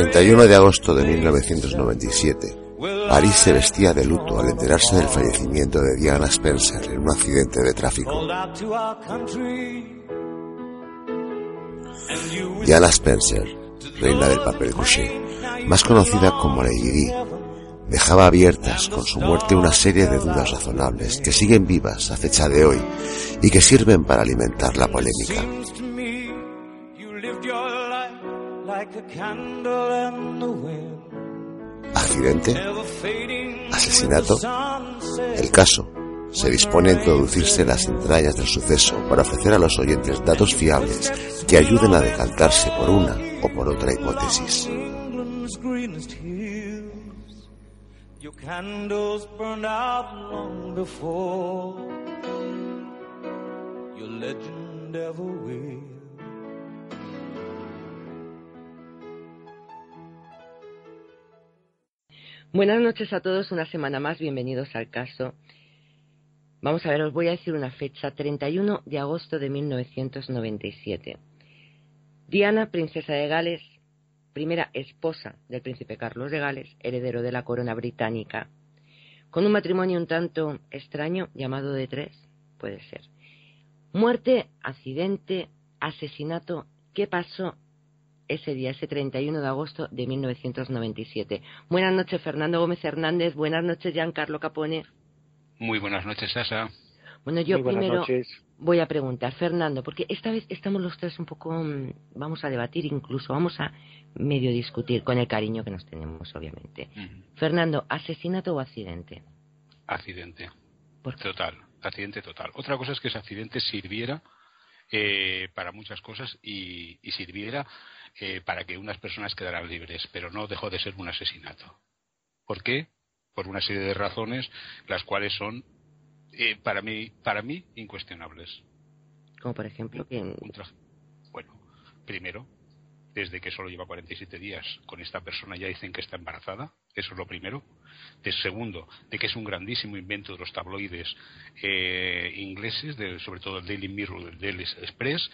El 31 de agosto de 1997, París se vestía de luto al enterarse del fallecimiento de Diana Spencer en un accidente de tráfico. Diana Spencer, reina del papel couché, más conocida como Lady Di, dejaba abiertas con su muerte una serie de dudas razonables que siguen vivas a fecha de hoy y que sirven para alimentar la polémica. ¿Asesinato? El caso se dispone a introducirse en las entrañas del suceso para ofrecer a los oyentes datos fiables que ayuden a decantarse por una o por otra hipótesis. Buenas noches a todos, una semana más, bienvenidos al caso. Vamos a ver, os voy a decir una fecha, 31 de agosto de 1997. Diana, princesa de Gales, primera esposa del príncipe Carlos de Gales, heredero de la corona británica, con un matrimonio un tanto extraño llamado de tres, puede ser. Muerte, accidente, asesinato, ¿qué pasó ese día, ese 31 de agosto de 1997? Buenas noches, Fernando Gómez Hernández. Buenas noches, Giancarlo Capone. Muy buenas noches, Sasa. Bueno, yo primero voy a preguntar, Fernando, porque esta vez estamos los tres un poco, mm, vamos a debatir incluso, vamos a medio discutir con el cariño que nos tenemos, obviamente. Fernando, ¿asesinato o accidente? Accidente. Total, accidente total. Otra cosa es que ese accidente sirviera eh, para muchas cosas y, sirviera eh, para que unas personas quedaran libres, pero no dejó de ser un asesinato. ¿Por qué? Por una serie de razones, las cuales son eh, para mí para mí incuestionables. Como por ejemplo que bueno, primero desde que solo lleva 47 días con esta persona ya dicen que está embarazada, eso es lo primero. De segundo, de que es un grandísimo invento de los tabloides eh, ingleses, sobre todo el Daily Mirror, el Daily Express,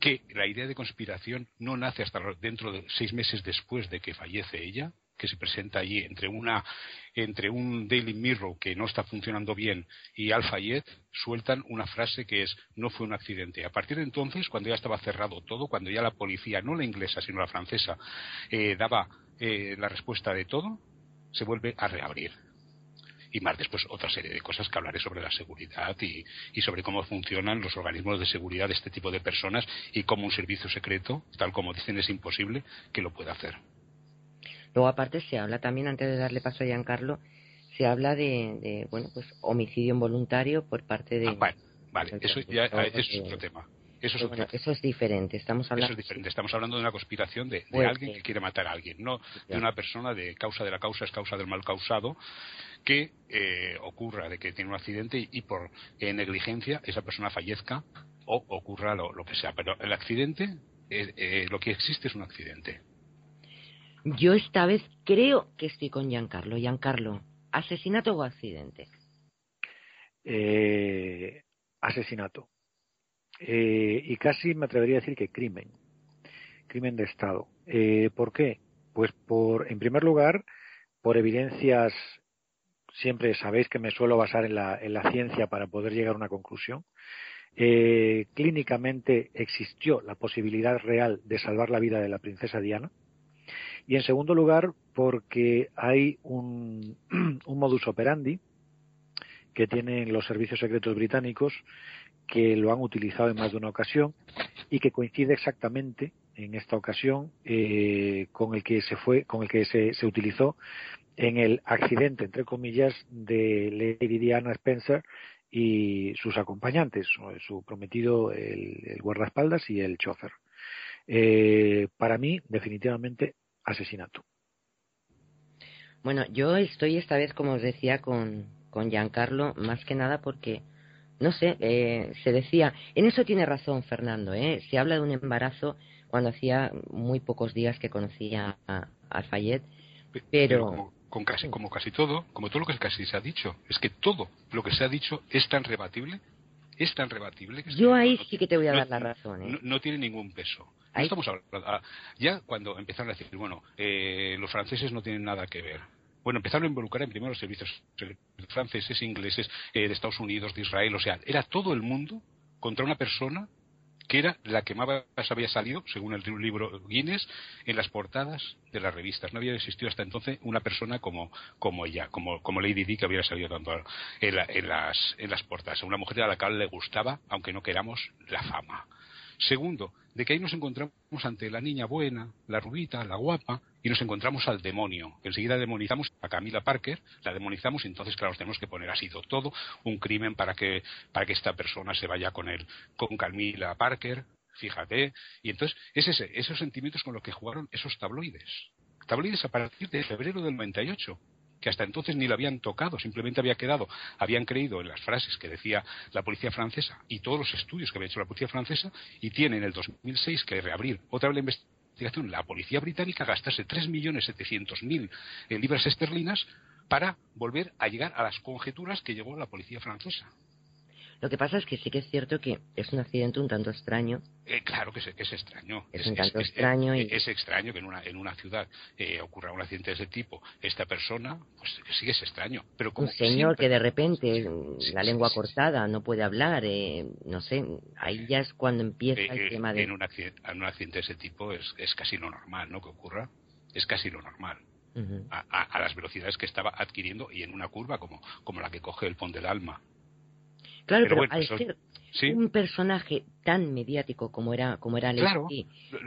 que la idea de conspiración no nace hasta dentro de seis meses después de que fallece ella, que se presenta allí entre una entre un Daily Mirror que no está funcionando bien y Al Fayed sueltan una frase que es no fue un accidente. A partir de entonces, cuando ya estaba cerrado todo, cuando ya la policía, no la inglesa sino la francesa, eh, daba eh, la respuesta de todo, se vuelve a reabrir y más después otra serie de cosas que hablaré sobre la seguridad y, y, sobre cómo funcionan los organismos de seguridad de este tipo de personas y cómo un servicio secreto, tal como dicen, es imposible que lo pueda hacer. Luego, aparte, se habla también, antes de darle paso a Giancarlo, se habla de, bueno, pues homicidio involuntario por parte de. Ah, vale, eso ya es otro tema. Eso es, eso es diferente. Estamos hablando. Eso es diferente. Estamos hablando de una conspiración de, de alguien que quiere matar a alguien, no de una persona de causa de la causa es causa del mal causado que eh, ocurra de que tiene un accidente y, por eh, negligencia esa persona fallezca o ocurra lo, lo que sea. Pero el accidente, eh, lo que existe es un accidente. Yo esta vez creo que estoy con Giancarlo. Giancarlo, ¿asesinato o accidente? Eh, asesinato. Eh, y casi me atrevería a decir que crimen. Crimen de Estado. Eh, ¿Por qué? Pues por, en primer lugar, por evidencias, siempre sabéis que me suelo basar en la, en la ciencia para poder llegar a una conclusión. clínicamente existió la posibilidad real de salvar la vida de la princesa Diana y en segundo lugar, porque hay un, modus operandi que tienen los servicios secretos británicos que lo han utilizado en más de una ocasión y que coincide exactamente en esta ocasión eh, con el que se fue, con el que se, se, utilizó en el accidente, entre comillas, de Lady Diana Spencer y sus acompañantes, su prometido, el, guardaespaldas y el chofer. Eh, para mí, definitivamente, asesinato. Bueno, yo estoy esta vez, como os decía, con, con Giancarlo, más que nada porque, no sé, eh, se decía, en eso tiene razón Fernando, ¿eh? se habla de un embarazo cuando hacía muy pocos días que conocía a, a Fayette, pero... como, con casi, como casi todo, como todo lo que casi se ha dicho, es que todo lo que se ha dicho es tan rebatible, es tan rebatible que... Yo ahí sí que te voy a dar la razón. ¿eh? no tiene ningún peso estamos hablando. Ah, ya cuando empezaron a decir, bueno, eh, los franceses no tienen nada que ver. Bueno, empezaron a involucrar en primero los servicios franceses, ingleses, eh, de Estados Unidos, de Israel, o sea, era todo el mundo contra una persona que era la que más había salido, según el libro Guinness, en las portadas de las revistas. No había existido hasta entonces una persona como, como ella, como, como Lady Di, que hubiera salido tanto en, en, las, en las portadas. Una mujer a la cual le gustaba, aunque no queramos, la fama. Segundo, de que ahí nos encontramos ante la niña buena, la rubita, la guapa, y nos encontramos al demonio. Enseguida demonizamos a Camila Parker, la demonizamos y entonces, claro, tenemos que poner así todo un crimen para que, para que esta persona se vaya con él, con Camila Parker, fíjate. Y entonces, es ese, esos sentimientos con los que jugaron esos tabloides. Tabloides a partir de febrero del 98 que hasta entonces ni lo habían tocado, simplemente había quedado, habían creído en las frases que decía la policía francesa y todos los estudios que había hecho la policía francesa y tiene en el 2006 que reabrir otra vez la investigación la policía británica gastarse 3.700.000 libras esterlinas para volver a llegar a las conjeturas que llegó la policía francesa. Lo que pasa es que sí que es cierto que es un accidente un tanto extraño. Eh, claro que es, es, extraño. Es, un tanto extraño. y... Es extraño que en una, en una ciudad eh, ocurra un accidente de ese tipo. Esta persona, pues sí que es extraño. Pero como un señor que de repente, la lengua cortada, no puede hablar, eh, no sé, ahí ya es cuando empieza el tema de... En un, accidente, en un accidente de ese tipo es, es casi lo normal, ¿no? Que ocurra. Es casi lo normal. a, a, las velocidades que estaba adquiriendo y en una curva como, como la que coge el Pont del Alma. Claro, pero, al ser un personaje tan mediático como era como era claro,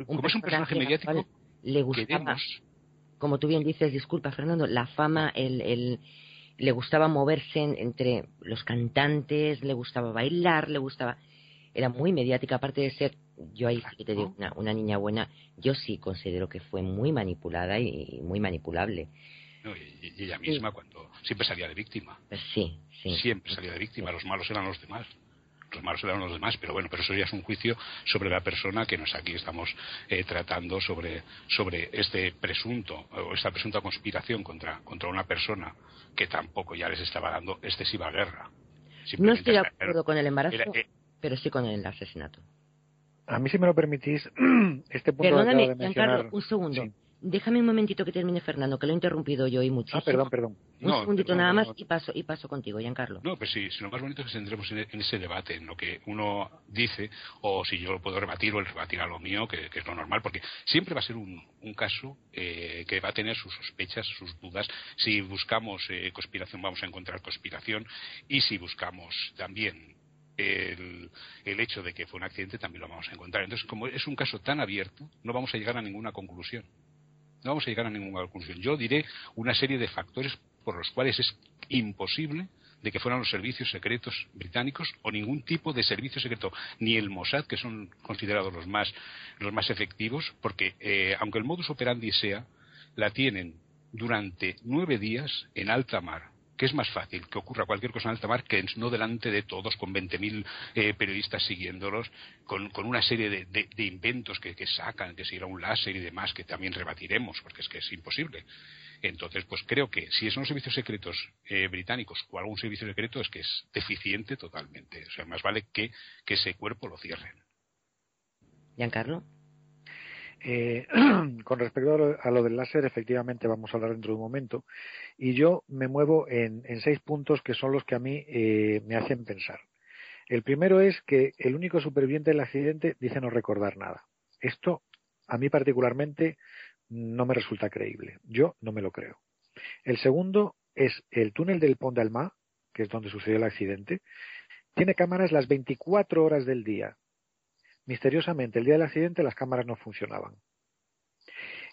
como es un personaje mediático le gustaba como tú bien dices disculpa Fernando la fama el, el le gustaba moverse entre los cantantes le gustaba bailar le gustaba era muy mediática aparte de ser yo ahí sí te digo una, niña buena yo sí considero que fue muy manipulada y, muy manipulable y, ella misma cuando siempre salía de víctima pues sí Siempre salía de víctima, los malos eran los demás. Los malos eran los demás, pero bueno, pero eso ya es un juicio sobre la persona que nos aquí estamos eh, tratando sobre, sobre este presunto o esta presunta conspiración contra, contra una persona que tampoco ya les estaba dando excesiva guerra. No estoy de acuerdo con el embarazo, eh, pero sí con el asesinato. A mí, si me lo permitís, este punto Perdóname, de mencionar... un segundo. Déjame un momentito que termine Fernando, que lo he interrumpido yo y muchísimo. Ah, perdón, perdón. Un segundito nada más y paso y paso contigo, Giancarlo. No, pues sí, lo más bonito es que tendremos en, ese debate, en lo que uno dice, o si yo lo puedo rebatir o él rebatir a lo mío, que, es lo normal, porque siempre va a ser un, caso eh, que va a tener sus sospechas, sus dudas. Si buscamos eh, conspiración, vamos a encontrar conspiración, y si buscamos también el, el, hecho de que fue un accidente también lo vamos a encontrar. Entonces, como es un caso tan abierto, no vamos a llegar a ninguna conclusión no vamos a llegar a ninguna conclusión. Yo diré una serie de factores por los cuales es imposible de que fueran los servicios secretos británicos o ningún tipo de servicio secreto, ni el Mossad, que son considerados los más, los más efectivos, porque eh, aunque el modus operandi sea, la tienen durante nueve días en alta mar que es más fácil que ocurra cualquier cosa en alta mar que no delante de todos, con 20.000 eh, periodistas siguiéndolos, con, una serie de, inventos que, sacan, que si era un láser y demás, que también rebatiremos, porque es que es imposible. Entonces, pues creo que si son los servicios secretos eh, británicos o algún servicio secreto, es que es deficiente totalmente. O sea, más vale que, que ese cuerpo lo cierren. Giancarlo. Eh, con respecto a lo, del láser, efectivamente vamos a hablar dentro de un momento. Y yo me muevo en, seis puntos que son los que a mí eh, me hacen pensar. El primero es que el único superviviente del accidente dice no recordar nada. Esto, a mí particularmente, no me resulta creíble. Yo no me lo creo. El segundo es el túnel del Pont d'Alma, que es donde sucedió el accidente. Tiene cámaras las 24 horas del día, Misteriosamente, el día del accidente las cámaras no funcionaban.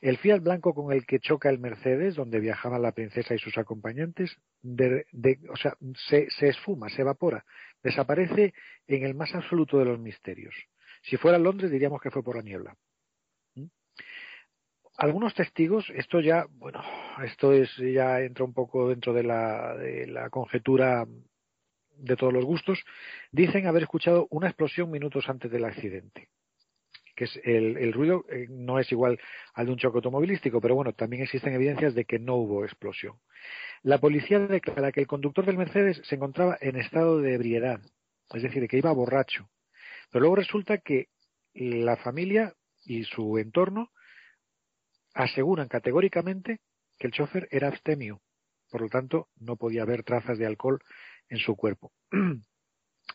El Fiat blanco con el que choca el Mercedes, donde viajaban la princesa y sus acompañantes, o sea, se, esfuma, se evapora, desaparece en el más absoluto de los misterios. Si fuera Londres diríamos que fue por la niebla. ¿Mm? Algunos testigos, esto ya, bueno, esto es ya entra un poco dentro de la, de la conjetura de todos los gustos, dicen haber escuchado una explosión minutos antes del accidente. Que es el, ruido eh, no es igual al de un choque automovilístico, pero bueno, también existen evidencias de que no hubo explosión. La policía declara que el conductor del Mercedes se encontraba en estado de ebriedad, es decir, que iba borracho. Pero luego resulta que la familia y su entorno aseguran categóricamente que el chofer era abstemio, por lo tanto no podía haber trazas de alcohol en su cuerpo.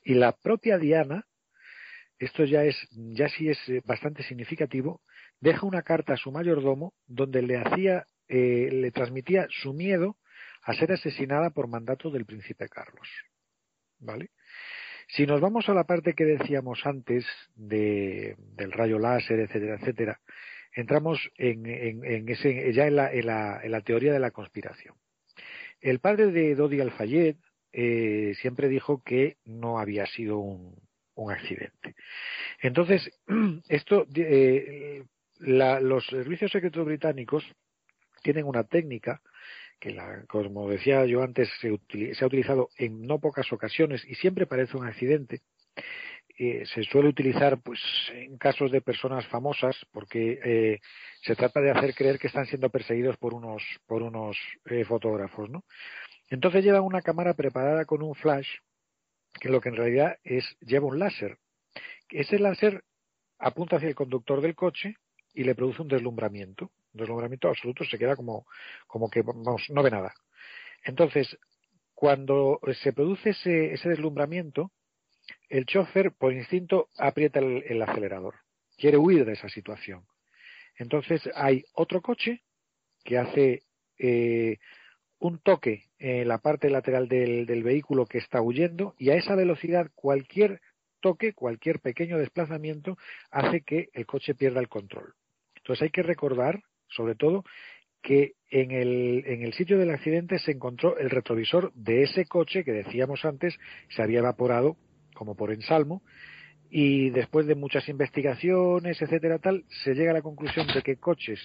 y la propia Diana, esto ya es, ya sí es eh, bastante significativo, deja una carta a su mayordomo donde le hacía, eh, le transmitía su miedo a ser asesinada por mandato del príncipe Carlos. ¿Vale? Si nos vamos a la parte que decíamos antes de, del rayo láser, etcétera, etcétera, entramos en, en, ese, ya en la, en, la, en la, teoría de la conspiración. El padre de Dodi Al-Fayed eh, siempre dijo que no había sido un, accidente. Entonces, esto, eh, la, los servicios secretos británicos tienen una técnica que, la, como decía yo antes, se, se, ha utilizado en no pocas ocasiones y siempre parece un accidente. Eh, se suele utilizar pues en casos de personas famosas porque eh, se trata de hacer creer que están siendo perseguidos por unos por unos eh, fotógrafos no entonces llevan una cámara preparada con un flash que lo que en realidad es lleva un láser ese láser apunta hacia el conductor del coche y le produce un deslumbramiento un deslumbramiento absoluto, se queda como, como que no ve nada. Entonces, cuando se produce ese, ese deslumbramiento, el chofer, por instinto, aprieta el, acelerador. Quiere huir de esa situación. Entonces, hay otro coche que hace eh, un toque en la parte lateral del, del vehículo que está huyendo y a esa velocidad cualquier toque, cualquier pequeño desplazamiento hace que el coche pierda el control. Entonces hay que recordar sobre todo que en el, en el sitio del accidente se encontró el retrovisor de ese coche que decíamos antes se había evaporado como por ensalmo y después de muchas investigaciones, etcétera, tal, se llega a la conclusión de que coches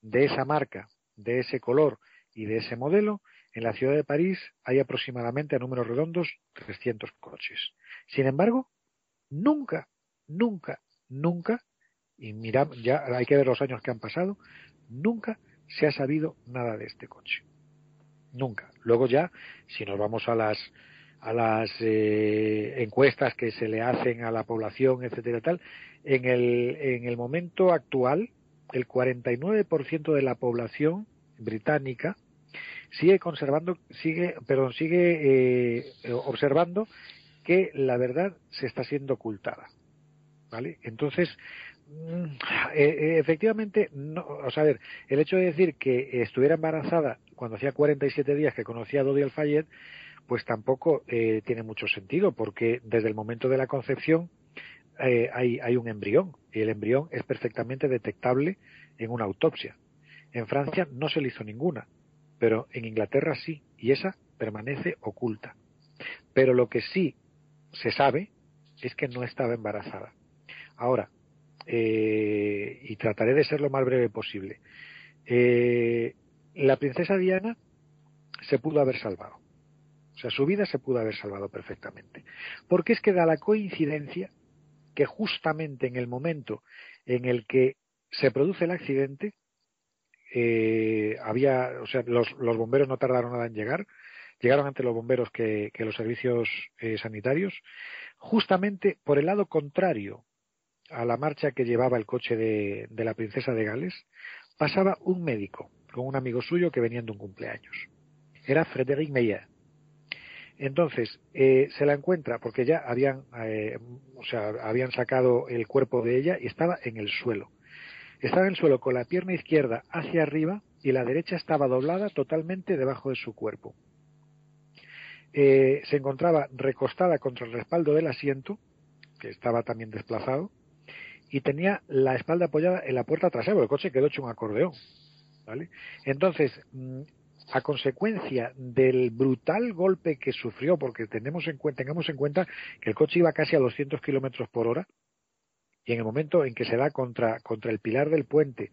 de esa marca, de ese color y de ese modelo, en la ciudad de París hay aproximadamente a números redondos 300 coches. Sin embargo, nunca, nunca, nunca, y mira, ya hay que ver los años que han pasado, nunca se ha sabido nada de este coche. Nunca. Luego ya, si nos vamos a las a las eh, encuestas que se le hacen a la población, etcétera, tal, en el, en el momento actual, el 49% de la población británica sigue conservando, sigue, perdón, sigue eh, observando que la verdad se está siendo ocultada. ¿Vale? Entonces, Mm, eh, eh, efectivamente, no, o sea, a ver, el hecho de decir que estuviera embarazada cuando hacía 47 días que conocía a Dodi Al-Fayed, pues tampoco eh, tiene mucho sentido, porque desde el momento de la concepción hay, hay un embrión, y el embrión es perfectamente detectable en una autopsia. En Francia no se le hizo ninguna, pero en Inglaterra sí, y esa permanece oculta. Pero lo que sí se sabe es que no estaba embarazada. Ahora, eh, y trataré de ser lo más breve posible. Eh, la princesa Diana se pudo haber salvado. O sea, su vida se pudo haber salvado perfectamente. Porque es que da la coincidencia que justamente en el momento en el que se produce el accidente, eh, había, o sea, los, los, bomberos no tardaron nada en llegar, llegaron ante los bomberos que, que los servicios eh, sanitarios, justamente por el lado contrario a la marcha que llevaba el coche de, la princesa de Gales, pasaba un médico con un amigo suyo que venían de un cumpleaños. Era Frédéric Meyer. Entonces, eh, se la encuentra porque ya habían, eh, o sea, habían sacado el cuerpo de ella y estaba en el suelo. Estaba en el suelo con la pierna izquierda hacia arriba y la derecha estaba doblada totalmente debajo de su cuerpo. Eh, se encontraba recostada contra el respaldo del asiento, que estaba también desplazado, y tenía la espalda apoyada en la puerta trasera, el coche quedó hecho un acordeón. Entonces, mm, a consecuencia del brutal golpe que sufrió, porque tenemos en tengamos en cuenta que el coche iba casi a 200 kilómetros por hora, y en el momento en que se da contra, contra el pilar del puente,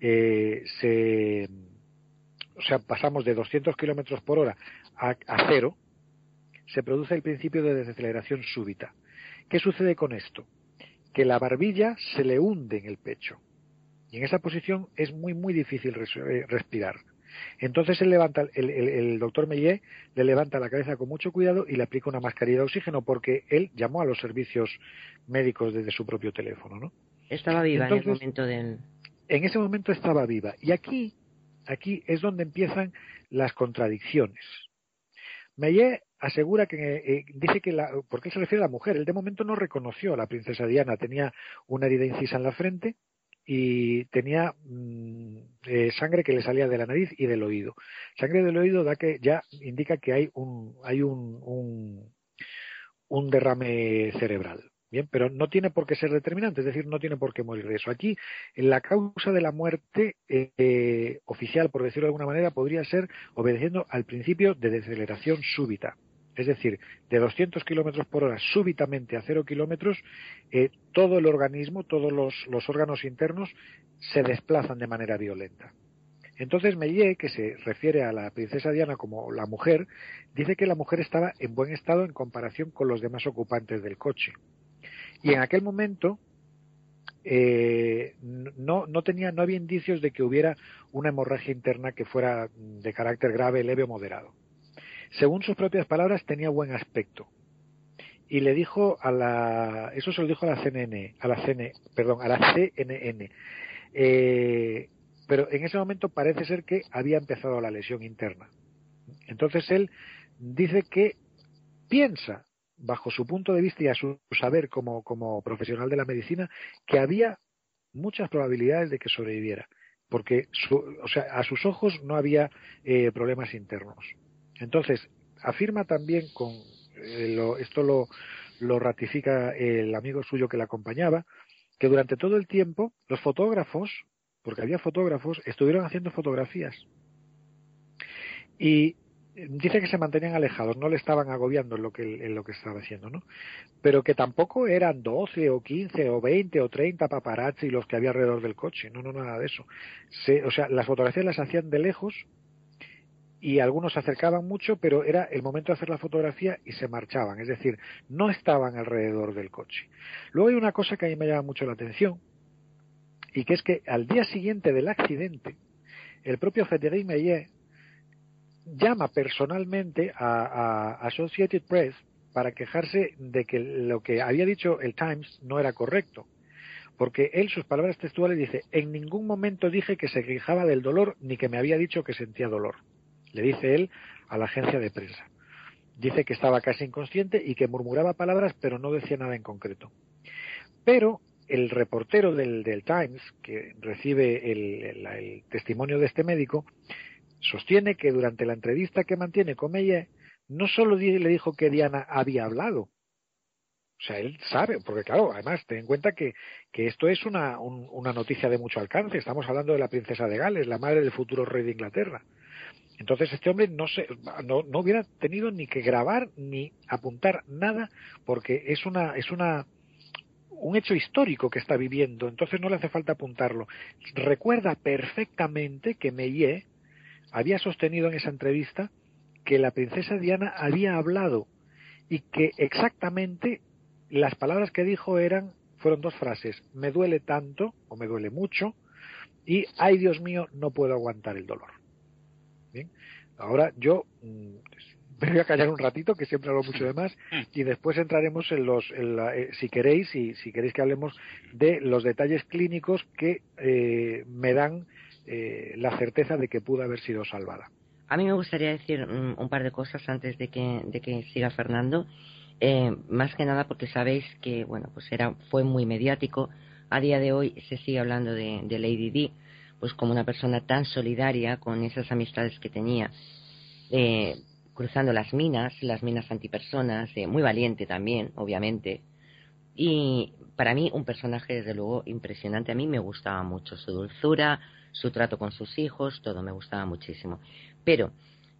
eh, se, o sea, pasamos de 200 kilómetros por hora a, a cero, se produce el principio de desaceleración súbita. ¿Qué sucede con esto? que la barbilla se le hunde en el pecho. Y en esa posición es muy, muy difícil eh, respirar. Entonces él levanta, el, doctor Meillet le levanta la cabeza con mucho cuidado y le aplica una mascarilla de oxígeno porque él llamó a los servicios médicos desde su propio teléfono, ¿no? Estaba viva en el momento del. En ese momento estaba viva. Y aquí, aquí es donde empiezan las contradicciones. Meillet asegura que eh, dice que la, porque se refiere a la mujer, él de momento no reconoció a la princesa Diana, tenía una herida incisa en la frente y tenía mm, eh, sangre que le salía de la nariz y del oído. Sangre del oído da que ya indica que hay un hay un, un, un derrame cerebral. Bien, pero no tiene por qué ser determinante, es decir, no tiene por qué morir de eso. Aquí, la causa de la muerte eh, oficial, por decirlo de alguna manera, podría ser obedeciendo al principio de deceleración súbita. Es decir, de 200 kilómetros por hora súbitamente a cero kilómetros, eh, todo el organismo, todos los, órganos internos se desplazan de manera violenta. Entonces Mellier, que se refiere a la princesa Diana como la mujer, dice que la mujer estaba en buen estado en comparación con los demás ocupantes del coche. Y en aquel momento eh, no, no, tenía, no había indicios de que hubiera una hemorragia interna que fuera de carácter grave, leve o moderado. Según sus propias palabras, tenía buen aspecto. Y le dijo a la, eso se lo dijo a la CNN, a la CN, perdón, a la CNN. Eh, pero en ese momento parece ser que había empezado la lesión interna. Entonces él dice que piensa bajo su punto de vista y a su saber como, profesional de la medicina, que había muchas probabilidades de que sobreviviera, porque o sea, a sus ojos no había eh, problemas internos. Entonces, afirma también con eh, esto lo, lo ratifica el amigo suyo que la acompañaba, que durante todo el tiempo los fotógrafos, porque había fotógrafos, estuvieron haciendo fotografías. Y dice que se mantenían alejados, no le estaban agobiando en lo que, en lo que estaba haciendo, ¿no? Pero que tampoco eran 12 o 15 o 20 o 30 paparazzi los que había alrededor del coche, no, no, nada de eso. o sea, las fotografías las hacían de lejos y algunos se acercaban mucho, pero era el momento de hacer la fotografía y se marchaban, es decir, no estaban alrededor del coche. Luego hay una cosa que a mí me llama mucho la atención, y que es que al día siguiente del accidente, el propio Frédéric Meillet llama personalmente a, Associated Press para quejarse de que lo que había dicho el Times no era correcto. Porque él, sus palabras textuales, dice, en ningún momento dije que se quejaba del dolor ni que me había dicho que sentía dolor. Le dice él a la agencia de prensa. Dice que estaba casi inconsciente y que murmuraba palabras pero no decía nada en concreto. Pero el reportero del, Times, que recibe el, testimonio de este médico, sostiene que durante la entrevista que mantiene con ella, no solo le dijo que Diana había hablado, o sea, él sabe, porque claro, además, ten en cuenta que, que esto es una, una noticia de mucho alcance. Estamos hablando de la princesa de Gales, la madre del futuro rey de Inglaterra. Entonces este hombre no, se, no, no hubiera tenido ni que grabar ni apuntar nada porque es una, es una, un hecho histórico que está viviendo, entonces no le hace falta apuntarlo. Recuerda perfectamente que Meillet había sostenido en esa entrevista que la princesa Diana había hablado y que exactamente las palabras que dijo eran fueron dos frases me duele tanto o me duele mucho y ay Dios mío no puedo aguantar el dolor bien ahora yo mm, me voy a callar un ratito que siempre hablo mucho de más y después entraremos en los eh, si queréis y si queréis que hablemos de los detalles clínicos que eh, me dan eh, la certeza de que pudo haber sido salvada. A mí me gustaría decir un, par de cosas antes de que, de que siga Fernando. Eh, más que nada porque sabéis que bueno pues era fue muy mediático. A día de hoy se sigue hablando de, Lady Di, pues como una persona tan solidaria con esas amistades que tenía, eh, cruzando las minas, las minas antipersonas, muy valiente también, obviamente. Y para mí un personaje desde luego impresionante. A mí me gustaba mucho su dulzura, su trato con sus hijos, todo me gustaba muchísimo. Pero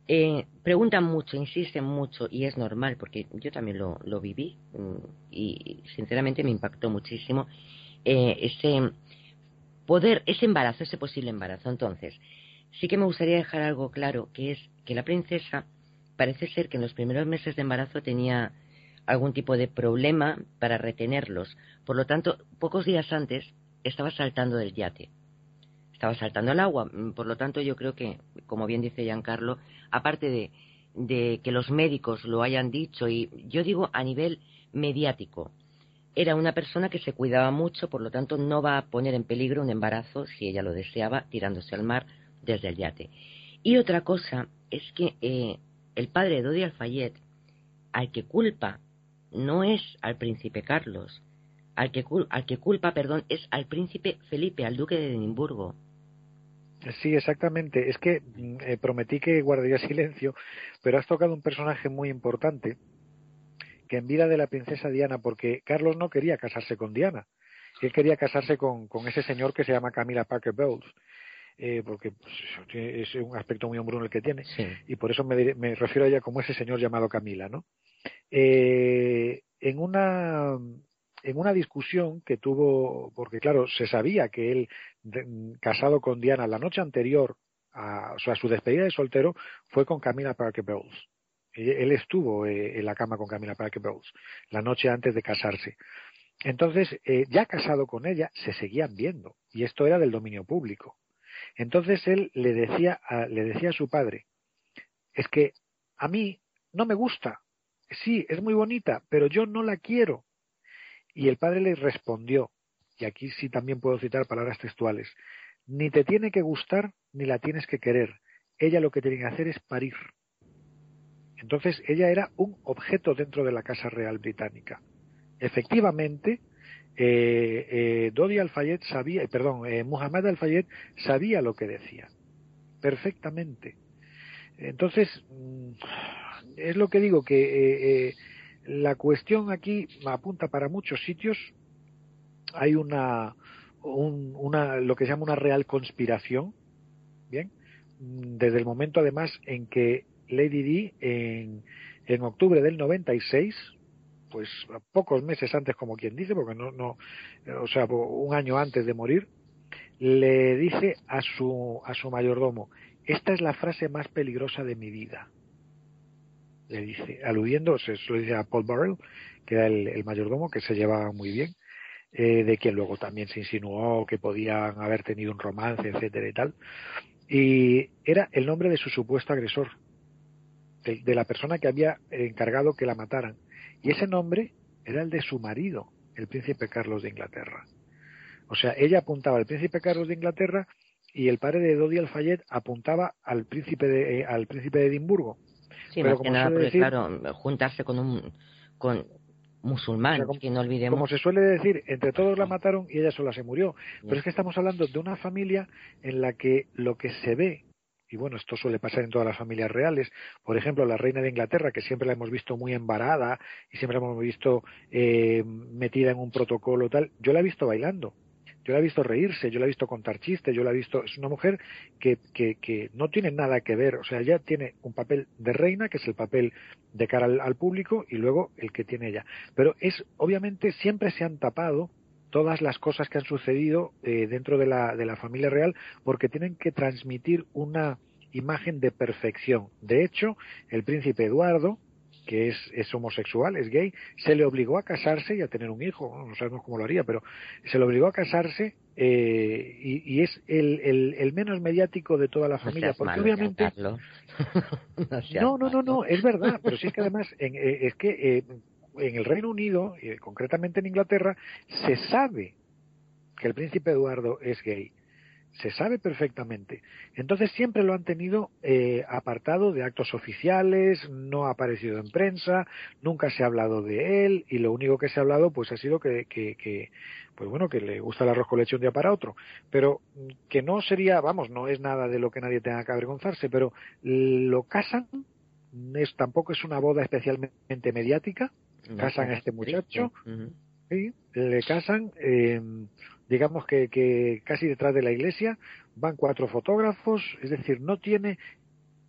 eh, preguntan mucho, insisten mucho y es normal porque yo también lo, lo viví mm, y sinceramente me impactó muchísimo eh, ese poder, ese embarazo, ese posible embarazo. Entonces, sí que me gustaría dejar algo claro, que es que la princesa parece ser que en los primeros meses de embarazo tenía algún tipo de problema para retenerlos. Por lo tanto, pocos días antes estaba saltando del yate estaba saltando al agua. Mm, por lo tanto, yo creo que, como bien dice Giancarlo, aparte de, de que los médicos lo hayan dicho, y yo digo a nivel mediático, era una persona que se cuidaba mucho, por lo tanto no va a poner en peligro un embarazo si ella lo deseaba tirándose al mar desde el yate. Y otra cosa es que eh, el padre de Dodi Alfayet, al que culpa no es al príncipe Carlos, al que, al que culpa, perdón, es al príncipe Felipe, al duque de Edimburgo. Sí, exactamente. Es que mm, eh, prometí que guardaría silencio, pero has tocado un personaje muy importante que en vida de la princesa Diana, porque Carlos no quería casarse con Diana, él quería casarse con, con ese señor que se llama Camila Parker Bowles. Eh, porque pues, es un aspecto muy hombruno el que tiene, y por eso me, me, refiero a ella como ese señor llamado Camila, ¿no? Eh, en una en una discusión que tuvo, porque claro, se sabía que él, casado con Diana la noche anterior, a, o sea, su despedida de soltero fue con Camila Parker Bowles. Él estuvo eh, en la cama con Camila Parker Bowles la noche antes de casarse. Entonces, eh, ya casado con ella, se seguían viendo, y esto era del dominio público. Entonces él le decía a, le decía a su padre, es que a mí no me gusta, sí, es muy bonita, pero yo no la quiero. Y el padre le respondió, y aquí sí también puedo citar palabras textuales, ni te tiene que gustar ni la tienes que querer. Ella lo que tiene que hacer es parir. Entonces ella era un objeto dentro de la Casa Real Británica. Efectivamente, eh, eh, Dodi Al-Fayed sabía, eh, perdón, Muhammad Al-Fayed sabía lo que decía. Perfectamente. Entonces, mm, es lo que digo, que la cuestión aquí apunta para muchos sitios. Hay una, una, lo que se llama una real conspiración, bien, desde el momento además en que Lady Di en, en octubre del 96, pues pocos meses antes, como quien dice, porque no, no, o sea, un año antes de morir, le dice a su, a su mayordomo, esta es la frase más peligrosa de mi vida le dice, aludiendo, se lo dice a Paul Burrell, que era el, mayordomo, que se llevaba muy bien, eh, de quien luego también se insinuó que podían haber tenido un romance, etcétera y tal. Y era el nombre de su supuesto agresor, de, de la persona que había encargado que la mataran. Y ese nombre era el de su marido, el príncipe Carlos de Inglaterra. O sea, ella apuntaba al príncipe Carlos de Inglaterra y el padre de Dodi Alfayet apuntaba al príncipe de, eh, al príncipe de Edimburgo. Sí, más que nada, porque claro, juntarse con un con musulmán, que no olvidemos. Como se suele decir, entre todos la mataron y ella sola se murió. Pero es que estamos hablando de una familia en la que lo que se ve y bueno, esto suele pasar en todas las familias reales. Por ejemplo, la reina de Inglaterra, que siempre la hemos visto muy embarada y siempre la hemos visto eh, metida en un protocolo tal, yo la he visto bailando. Yo la he visto reírse, yo la he visto contar chistes, yo la he visto. Es una mujer que, que, que no tiene nada que ver. O sea, ella tiene un papel de reina, que es el papel de cara al, público, y luego el que tiene ella. Pero es, obviamente, siempre se han tapado todas las cosas que han sucedido eh, dentro de la, de la familia real porque tienen que transmitir una imagen de perfección. De hecho, el príncipe Eduardo, que es, es, homosexual, es gay, se le obligó a casarse y a tener un hijo, no sabemos cómo lo haría, pero se le obligó a casarse eh, y, y, es el, el, el, menos mediático de toda la familia, porque obviamente... no, no, no, no, es verdad, pero sí es que además en, eh, es que eh, en el Reino Unido, y concretamente en Inglaterra, se sabe que el príncipe Eduardo es gay se sabe perfectamente. Entonces siempre lo han tenido eh, apartado de actos oficiales, no ha aparecido en prensa, nunca se ha hablado de él y lo único que se ha hablado pues ha sido que, que, que pues bueno, que le gusta el arroz con un día para otro, pero que no sería, vamos, no es nada de lo que nadie tenga que avergonzarse, pero lo casan, es, tampoco es una boda especialmente mediática, casan a este muchacho, ¿sí? le casan, eh, digamos que, que casi detrás de la iglesia van cuatro fotógrafos, es decir, no tiene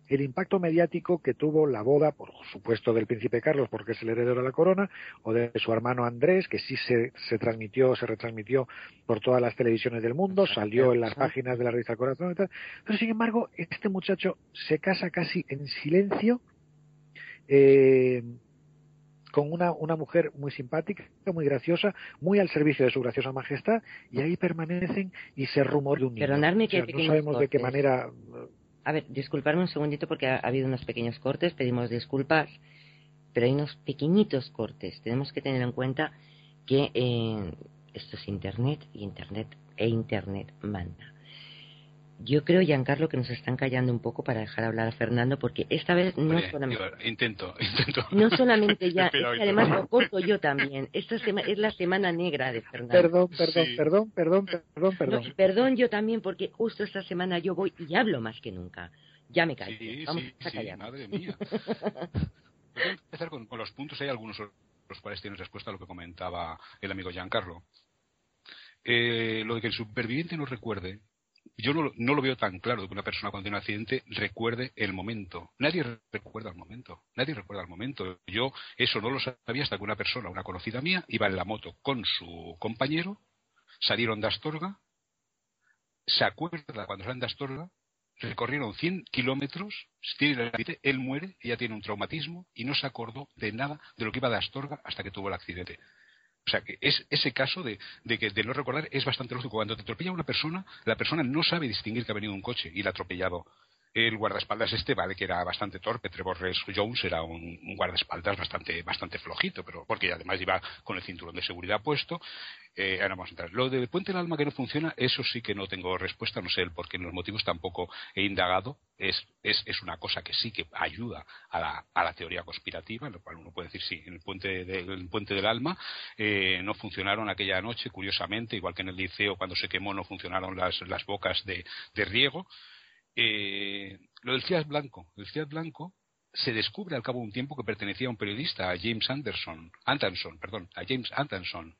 el impacto mediático que tuvo la boda, por supuesto, del príncipe Carlos, porque es el heredero de la corona, o de su hermano Andrés, que sí se, se transmitió, se retransmitió por todas las televisiones del mundo, salió en las páginas de la revista Corazón y tal. Pero, sin embargo, este muchacho se casa casi en silencio, eh, con una, una mujer muy simpática, muy graciosa, muy al servicio de su graciosa majestad, y ahí permanecen y se rumor de un niño. que no sabemos de qué manera. A ver, disculparme un segundito porque ha, habido unos pequeños cortes, pedimos disculpas, pero hay unos pequeñitos cortes. Tenemos que tener en cuenta que eh, esto es Internet y Internet e Internet manda. Yo creo, Giancarlo, que nos están callando un poco para dejar hablar a Fernando, porque esta vez no solamente. intento, intento. No solamente ya, además lo corto yo también. Esta es la semana negra de Fernando. Perdón, perdón, perdón, perdón, perdón, perdón. perdón yo también, porque justo esta semana yo voy y hablo más que nunca. Ya me callo. Vamos a callar. madre mía. Voy a empezar con, los puntos. Hay algunos los cuales tienen respuesta a lo que comentaba el amigo Giancarlo. Eh, lo de que el superviviente no recuerde yo no, no, lo veo tan claro que una persona cuando tiene un accidente recuerde el momento. Nadie recuerda el momento. Nadie recuerda el momento. Yo eso no lo sabía hasta que una persona, una conocida mía, iba en la moto con su compañero, salieron de Astorga, se acuerda cuando salen de Astorga, recorrieron 100 kilómetros, él muere, ella tiene un traumatismo y no se acordó de nada de lo que iba de Astorga hasta que tuvo el accidente. O sea, que es, ese caso de, que, de no recordar es bastante lógico. Cuando te atropella una persona, la persona no sabe distinguir que ha venido un coche y la ha atropellado el guardaespaldas este vale que era bastante torpe. Trevor Jones era un, guardaespaldas bastante bastante flojito pero porque además iba con el cinturón de seguridad puesto. Eh, ahora vamos a entrar. Lo del puente del alma que no funciona eso sí que no tengo respuesta no sé el por qué los motivos tampoco he indagado. Es, es, es una cosa que sí que ayuda a la, a la teoría conspirativa lo cual uno puede decir sí en el puente del puente del alma eh, no funcionaron aquella noche curiosamente igual que en el liceo cuando se quemó no funcionaron las, las bocas de, de riego eh, lo del Fiat Blanco. El Fiat Blanco se descubre al cabo de un tiempo que pertenecía a un periodista, a James Anderson, Anderson, perdón, a James Anderson,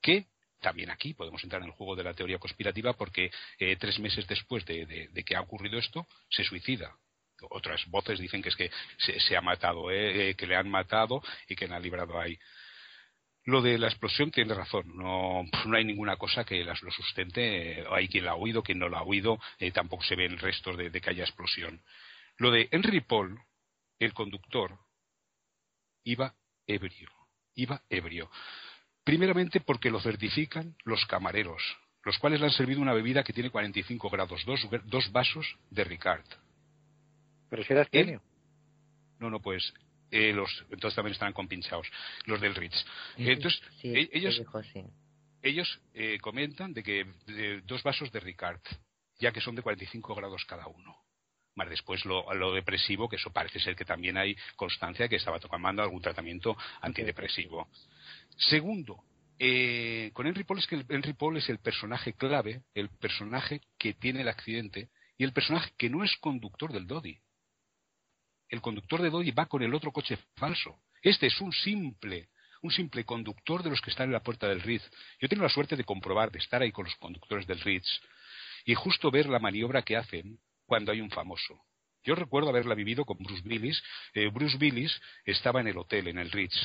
que también aquí podemos entrar en el juego de la teoría conspirativa porque eh, tres meses después de, que ha ocurrido esto, se suicida. Otras voces dicen que es que se, ha matado, eh, que le han matado y que le han librado ahí. Lo de la explosión tiene razón, no, no hay ninguna cosa que las, lo sustente, hay quien la ha oído, quien no la ha oído, eh, tampoco se ven restos de, que haya explosión. Lo de Henry Paul, el conductor, iba ebrio, iba ebrio. Primeramente porque lo certifican los camareros, los cuales le han servido una bebida que tiene 45 grados, dos, dos vasos de Ricard. ¿Pero si era No, no, pues eh, los, entonces también están compinchados, los del Ritz. Entonces, e, ellos, ellos eh, comentan de que dos vasos de Ricard, ya que son de 45 grados cada uno. Más después lo, lo, depresivo, que eso parece ser que también hay constancia de que estaba tomando algún tratamiento antidepresivo. Segundo, eh, con Henry Paul es que Henry Paul es el personaje clave, el personaje que tiene el accidente y el personaje que no es conductor del Dodi el conductor de Dodi va con el otro coche falso. Este es un simple, un simple conductor de los que están en la puerta del Ritz. Yo tengo la suerte de comprobar, de estar ahí con los conductores del Ritz y justo ver la maniobra que hacen cuando hay un famoso. Yo recuerdo haberla vivido con Bruce Willis. Eh, Bruce Willis estaba en el hotel, en el Ritz.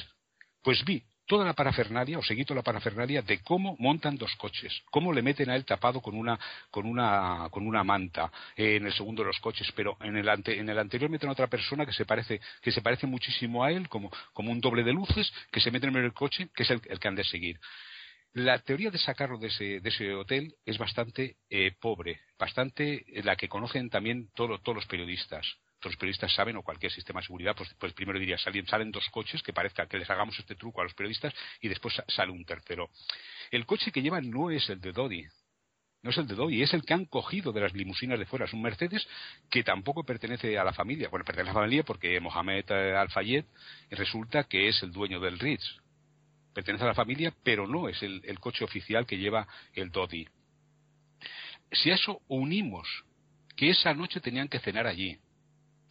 Pues vi toda la parafernalia, o seguí toda la parafernalia de cómo montan dos coches, cómo le meten a él tapado con una, con una, con una manta eh, en el segundo de los coches, pero en el, en el anterior meten a otra persona que se parece, que se parece muchísimo a él, como, como un doble de luces, que se meten en el coche, que es el, que han de seguir. La teoría de sacarlo de ese, de ese hotel es bastante eh, pobre, bastante la que conocen también todos los periodistas los periodistas saben, o cualquier sistema de seguridad, pues, pues primero diría, salen, salen dos coches que parezca que les hagamos este truco a los periodistas y después sale un tercero. El coche que llevan no es el de Dodi, no es el de Dodi, es el que han cogido de las limusinas de fuera. Es un Mercedes que tampoco pertenece a la familia. Bueno, pertenece a la familia porque Mohamed eh, Al-Fayed resulta que es el dueño del Ritz. Pertenece a la familia, pero no es el, coche oficial que lleva el Dodi. Si a eso unimos que esa noche tenían que cenar allí,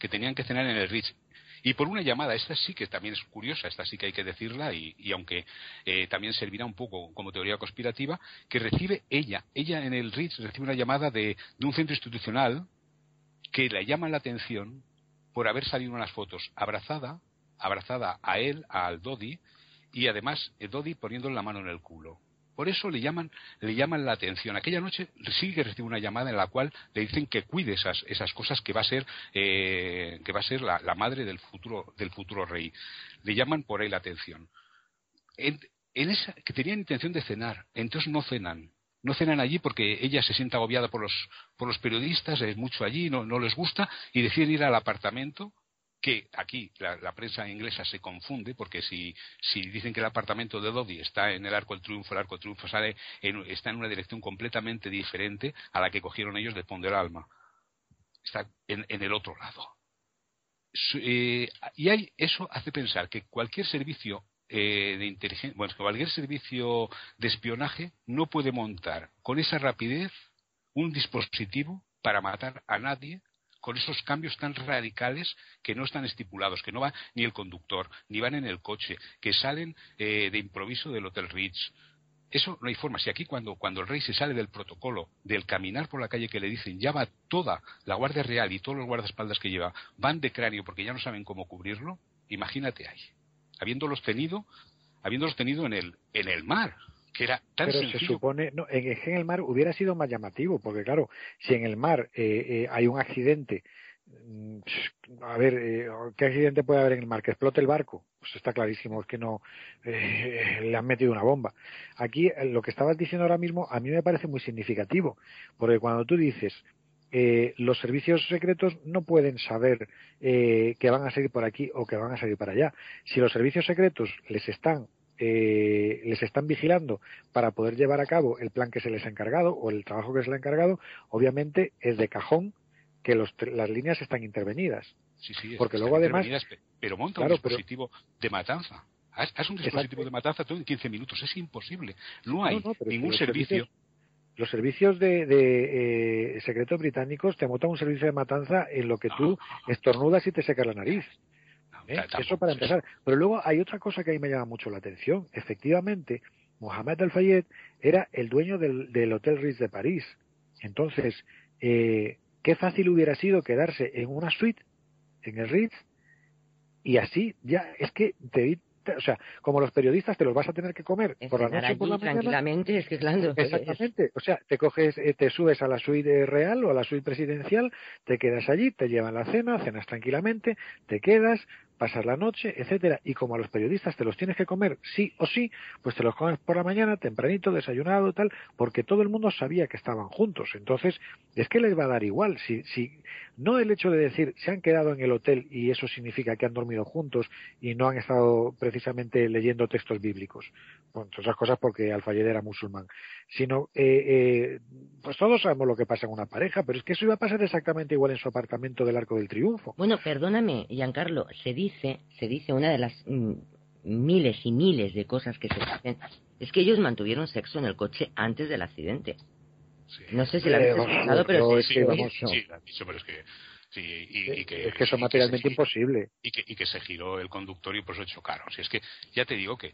que tenían que cenar en el Ritz. Y por una llamada, esta sí que también es curiosa, esta sí que hay que decirla, y, aunque eh, también servirá un poco como teoría conspirativa, que recibe ella, ella en el Ritz recibe una llamada de, un centro institucional que le llama la atención por haber salido unas fotos abrazada, abrazada a él, al Dodi, y además el Dodi poniéndole la mano en el culo. Por eso le llaman, le llaman la atención. Aquella noche sí que recibe una llamada en la cual le dicen que cuide esas, esas cosas que va a ser, eh, que va a ser la, madre del futuro, del futuro rey. Le llaman por ahí la atención. En, esa, que tenían intención de cenar, entonces no cenan. No cenan allí porque ella se siente agobiada por los, por los periodistas, es mucho allí, no, no les gusta, y deciden ir al apartamento que aquí la, prensa inglesa se confunde porque si, si, dicen que el apartamento de Dodi está en el Arco del Triunfo, el Arco del Triunfo sale está en una dirección completamente diferente a la que cogieron ellos de Ponder Alma. Está en, el otro lado. Eh, y hay, eso hace pensar que cualquier servicio eh, de inteligencia, bueno, cualquier servicio de espionaje no puede montar con esa rapidez un dispositivo para matar a nadie con esos cambios tan radicales que no están estipulados, que no va ni el conductor, ni van en el coche, que salen eh, de improviso del Hotel Ritz. Eso no hay forma. Si aquí cuando, cuando el rey se sale del protocolo, del caminar por la calle que le dicen, ya va toda la Guardia Real y todos los guardaespaldas que lleva, van de cráneo porque ya no saben cómo cubrirlo, imagínate ahí. Habiéndolos tenido, habiéndolos tenido en el, en el mar, que era tan Pero se supone, no, en, el mar hubiera sido más llamativo, porque claro, si en el mar eh, eh, hay un accidente, mm, a ver, eh, ¿qué accidente puede haber en el mar? Que explote el barco. Pues está clarísimo, es que no le han metido una bomba. Aquí lo que estabas diciendo ahora mismo a mí me parece muy significativo, porque cuando tú dices los servicios secretos no pueden saber que van a salir por aquí o que van a salir para allá. Si los servicios secretos les están eh, les están vigilando para poder llevar a cabo el plan que se les ha encargado o el trabajo que se les ha encargado, obviamente es de cajón que las líneas están intervenidas. Sí, sí, porque luego además pero monta un dispositivo de matanza. Haz, un dispositivo de matanza todo en 15 minutos, es imposible. No hay ningún servicio los servicios de, de eh, secretos británicos te montan un servicio de matanza en lo que tú estornudas y te secas la nariz. ¿Eh? Eso para empezar. Pero luego hay otra cosa que a mí me llama mucho la atención. Efectivamente, Mohamed Al-Fayed era el dueño del, Hotel Ritz de París. Entonces, eh, qué fácil hubiera sido quedarse en una suite en el Ritz y así ya es que te, o sea, como los periodistas te los vas a tener que comer por la noche por la mañana. Tranquilamente, es que claro. Exactamente. O sea, te coges, eh, te subes a la suite real o a la suite presidencial, te quedas allí, te llevan la cena, cenas tranquilamente, te quedas, pasar la noche, etcétera, y como a los periodistas te los tienes que comer sí o sí, pues te los comes por la mañana, tempranito, desayunado, tal, porque todo el mundo sabía que estaban juntos. Entonces, es que les va a dar igual. Si, si no el hecho de decir se han quedado en el hotel y eso significa que han dormido juntos y no han estado precisamente leyendo textos bíblicos, bueno, otras cosas porque Alfayed era musulmán, sino, eh, eh, pues todos sabemos lo que pasa en una pareja, pero es que eso iba a pasar exactamente igual en su apartamento del Arco del Triunfo. Bueno, perdóname, Giancarlo, se dice, se dice una de las mm, miles y miles de cosas que se hacen, es que ellos mantuvieron sexo en el coche antes del accidente. No sé si lo habéis escuchado, pero sí, sí, sí, pero es que y, que, es que eso es materialmente imposible. Y que, y que se giró el conductor y por eso chocaron. Si es que ya te digo que,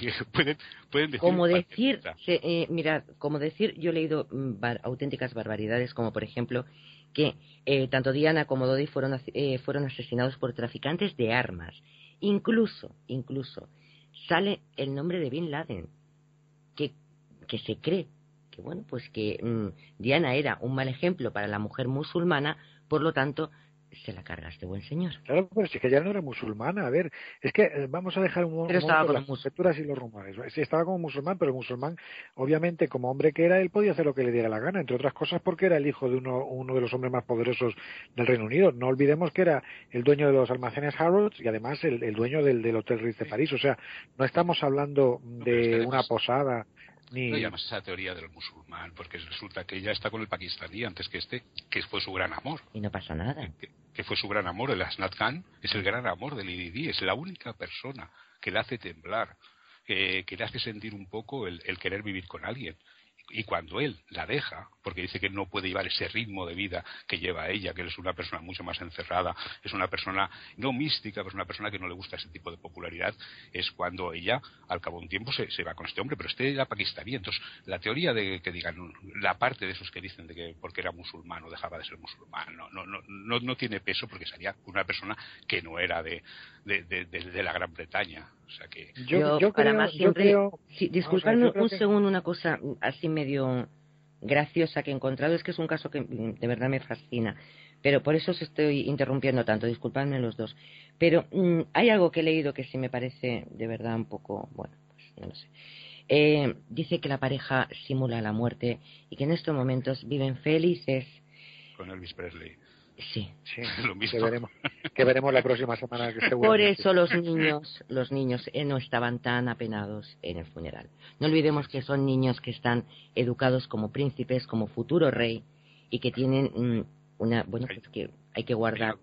pueden, pueden decir. Como decir, eh, mirad, como decir, yo he leído mm, auténticas barbaridades, como por ejemplo que eh, tanto Diana como Dodi fueron, eh, fueron asesinados por traficantes de armas. Incluso, incluso, sale el nombre de Bin Laden, que, que se cree que bueno, pues que mm, Diana era un mal ejemplo para la mujer musulmana por lo tanto, se la carga este buen señor. Claro, pero si es que ya no era musulmana. A ver, es que eh, vamos a dejar un, pero con las conjeturas y los rumores. Sí, estaba como musulmán, pero el musulmán, obviamente, como hombre que era, él podía hacer lo que le diera la gana, entre otras cosas porque era el hijo de uno, uno de los hombres más poderosos del Reino Unido. No olvidemos que era el dueño de los almacenes Harrods y además el, dueño del, del Hotel Ritz de París. O sea, no estamos hablando de una posada no llamas esa teoría del musulmán, porque resulta que ella está con el pakistaní antes que este, que fue su gran amor. Y no pasa nada. Que, fue su gran amor, el Asnat Khan, es el gran amor del IDD, es la única persona que le hace temblar, que, le hace sentir un poco el querer vivir con alguien y cuando él la deja, porque dice que no puede llevar ese ritmo de vida que lleva ella, que él es una persona mucho más encerrada, es una persona no mística, pero es una persona que no le gusta ese tipo de popularidad, es cuando ella, al cabo de un tiempo, se, va con este hombre, pero este era pakistaní. Entonces, la teoría de que digan, la parte de esos que dicen de que porque era musulmán o dejaba de ser musulmán, no, no, no, no, tiene peso porque sería una persona que no era de, de, la Gran Bretaña. O sea que... Yo, para más siempre... disculpadme un segundo una cosa así medio graciosa que he encontrado. Es que es un caso que de verdad me fascina. Pero por eso os estoy interrumpiendo tanto. Disculpadme los dos. Pero mm, hay algo que he leído que sí me parece de verdad un poco... Bueno, pues no lo sé. Eh, dice que la pareja simula la muerte y que en estos momentos viven felices. Con Elvis Presley. Sí, sí lo mismo. Que veremos, que veremos la próxima semana. Que Por eso los niños, los niños eh, no estaban tan apenados en el funeral. No olvidemos que son niños que están educados como príncipes, como futuro rey y que tienen mm, una, bueno, pues que hay que guardar.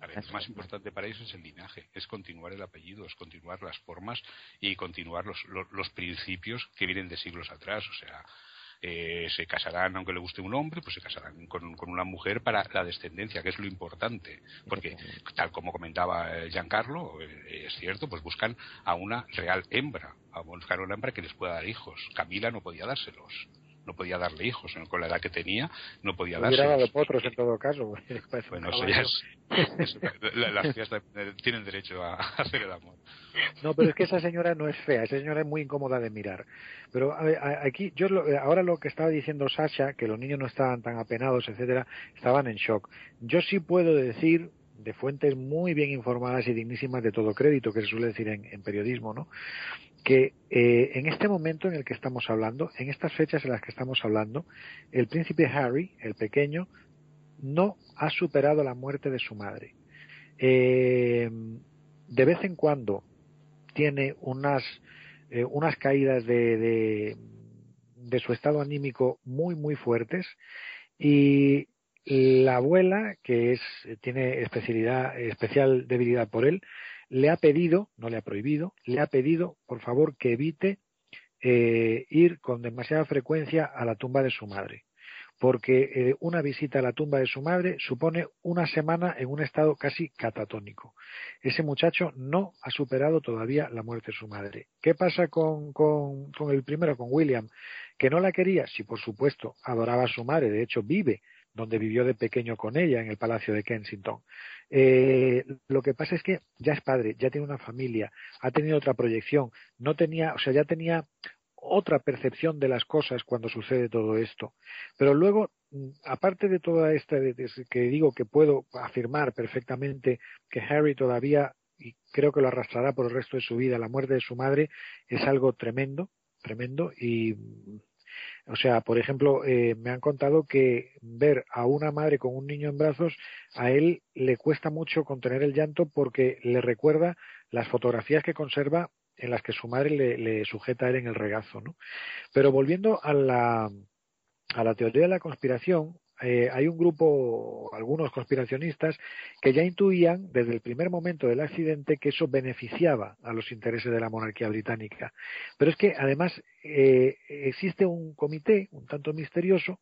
lo más importante para ellos es el linaje, es continuar el apellido, es continuar las formas y continuar los, los principios que vienen de siglos atrás. O sea, eh, se casarán, aunque le guste un hombre, pues se casarán con, una mujer para la descendencia, que es lo importante. Porque, tal como comentaba eh, Giancarlo, eh, es cierto, pues buscan a una real hembra, a buscar una hembra que les pueda dar hijos. Camila no podía dárselos no podía darle hijos con la edad que tenía no podía darse dado potros en todo caso bueno eso ya es, las tías tienen derecho a hacer el amor. No pero es que esa señora no es fea esa señora es muy incómoda de mirar. Pero aquí yo ahora lo que estaba diciendo Sasha que los niños no estaban tan apenados etcétera estaban en shock. Yo sí puedo decir de fuentes muy bien informadas y dignísimas de todo crédito, que se suele decir en, periodismo, ¿no? Que eh, en este momento en el que estamos hablando, en estas fechas en las que estamos hablando, el príncipe Harry, el pequeño, no ha superado la muerte de su madre. Eh, de vez en cuando tiene unas, eh, unas caídas de, de, de su estado anímico muy, muy fuertes y la abuela, que es, tiene especialidad, especial debilidad por él, le ha pedido, no le ha prohibido, le ha pedido, por favor, que evite eh, ir con demasiada frecuencia a la tumba de su madre, porque eh, una visita a la tumba de su madre supone una semana en un estado casi catatónico. Ese muchacho no ha superado todavía la muerte de su madre. ¿Qué pasa con, con, con el primero, con William? ¿Que no la quería? Sí, por supuesto, adoraba a su madre, de hecho vive donde vivió de pequeño con ella en el Palacio de Kensington. Eh, lo que pasa es que ya es padre, ya tiene una familia, ha tenido otra proyección, no tenía, o sea, ya tenía otra percepción de las cosas cuando sucede todo esto. Pero luego, mm, aparte de toda esta, que digo que puedo afirmar perfectamente que Harry todavía, y creo que lo arrastrará por el resto de su vida, la muerte de su madre es algo tremendo, tremendo, y o sea, por ejemplo, eh, me han contado que ver a una madre con un niño en brazos, a él le cuesta mucho contener el llanto porque le recuerda las fotografías que conserva en las que su madre le, sujeta a él en el regazo. ¿no? Pero volviendo a la, a la teoría de la conspiración, eh, hay un grupo, algunos conspiracionistas, que ya intuían desde el primer momento del accidente que eso beneficiaba a los intereses de la monarquía británica. Pero es que además eh, existe un comité, un tanto misterioso,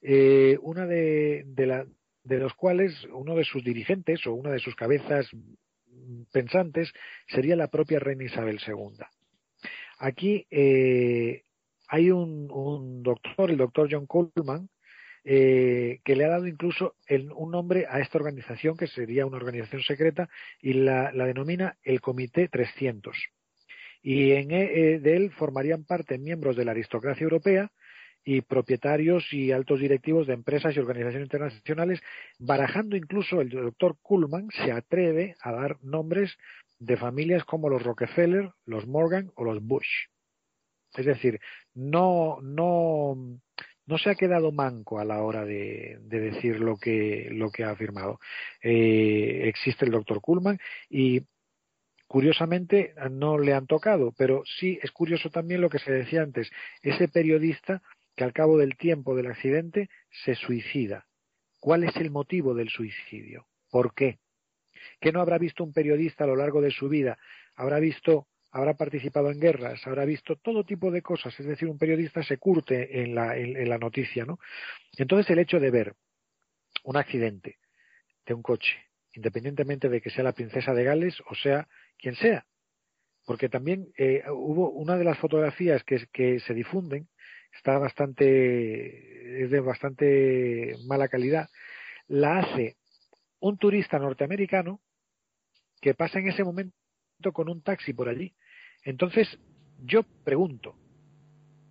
eh, una de, de los cuales uno de sus dirigentes o una de sus cabezas pensantes sería la propia reina Isabel II. Aquí hay un, un, doctor, el doctor John Coleman, eh, que le ha dado incluso un nombre a esta organización, que sería una organización secreta, y la, denomina el Comité 300. Y en, eh, de él formarían parte miembros de la aristocracia europea y propietarios y altos directivos de empresas y organizaciones internacionales, barajando incluso el doctor Kuhlman se atreve a dar nombres de familias como los Rockefeller, los Morgan o los Bush. Es decir, no, no, no se ha quedado manco a la hora de, decir lo que, lo que ha afirmado. Eh, existe el doctor Kuhlman y curiosamente no le han tocado, pero sí es curioso también lo que se decía antes, ese periodista que al cabo del tiempo del accidente se suicida. ¿Cuál es el motivo del suicidio? ¿Por qué? ¿Qué no habrá visto un periodista a lo largo de su vida? Habrá visto habrá participado en guerras, habrá visto todo tipo de cosas, es decir, un periodista se curte en la, en, la noticia, ¿no? Entonces el hecho de ver un accidente de un coche, independientemente de que sea la princesa de Gales o sea quien sea, porque también eh, hubo una de las fotografías que, que se difunden, está bastante, es de bastante mala calidad, la hace un turista norteamericano que pasa en ese momento con un taxi por allí entonces, yo pregunto,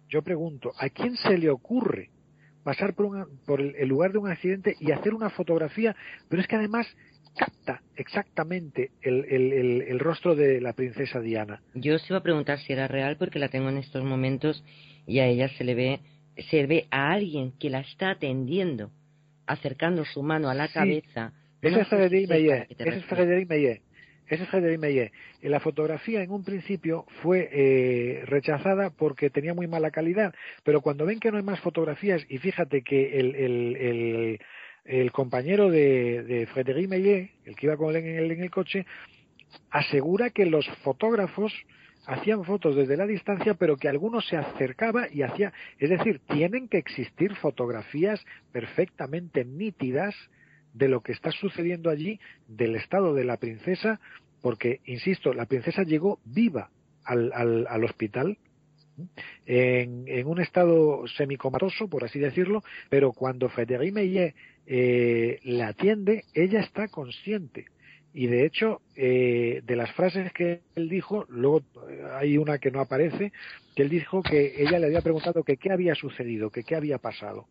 yo pregunto, ¿a quién se le ocurre pasar por, el, lugar de un accidente y hacer una fotografía? Pero es que además capta exactamente el, rostro de la princesa Diana. Yo os iba a preguntar si era real porque la tengo en estos momentos y a ella se le ve, se ve a alguien que la está atendiendo acercando su mano a la cabeza. Ese es Frédéric Meyer. Ese es Frédéric Meyer. Meyer. La fotografía en un principio fue eh, rechazada porque tenía muy mala calidad, pero cuando ven que no hay más fotografías, y fíjate que el, compañero de, de Frédéric Meyer, el que iba con él en el, en el coche, asegura que los fotógrafos hacían fotos desde la distancia, pero que algunos se acercaba y hacía, es decir, tienen que existir fotografías perfectamente nítidas de lo que está sucediendo allí, del estado de la princesa, porque, insisto, la princesa llegó viva al, al, hospital, en, en, un estado semicomatoso, por así decirlo, pero cuando Frédéric Meillet eh, la atiende, ella está consciente. Y de hecho, eh, de las frases que él dijo, luego eh, hay una que no aparece, que él dijo que ella le había preguntado que qué había sucedido, que qué había pasado.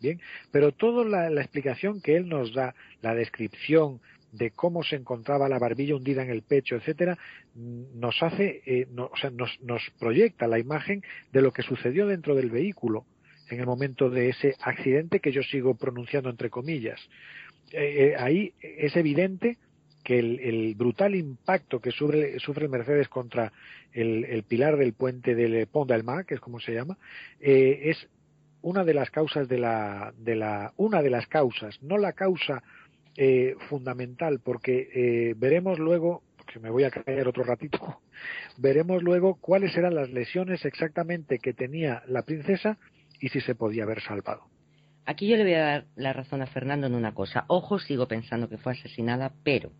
Bien, pero toda la, explicación que él nos da, la descripción de cómo se encontraba la barbilla hundida en el pecho, etcétera, mm, nos hace, eh, o sea, nos, nos proyecta la imagen de lo que sucedió dentro del vehículo en el momento de ese accidente que yo sigo pronunciando entre comillas. ahí es evidente que el, brutal impacto que sufre, sufre Mercedes contra el, pilar del puente del Pont d'Alma, que es como se llama, eh, es una de las causas de la, de la, una de las causas, no la causa eh, fundamental, porque eh, veremos luego, porque me voy a caer otro ratito, veremos luego cuáles eran las lesiones exactamente que tenía la princesa y si se podía haber salvado. Aquí yo le voy a dar la razón a Fernando en una cosa. Ojo, sigo pensando que fue asesinada, pero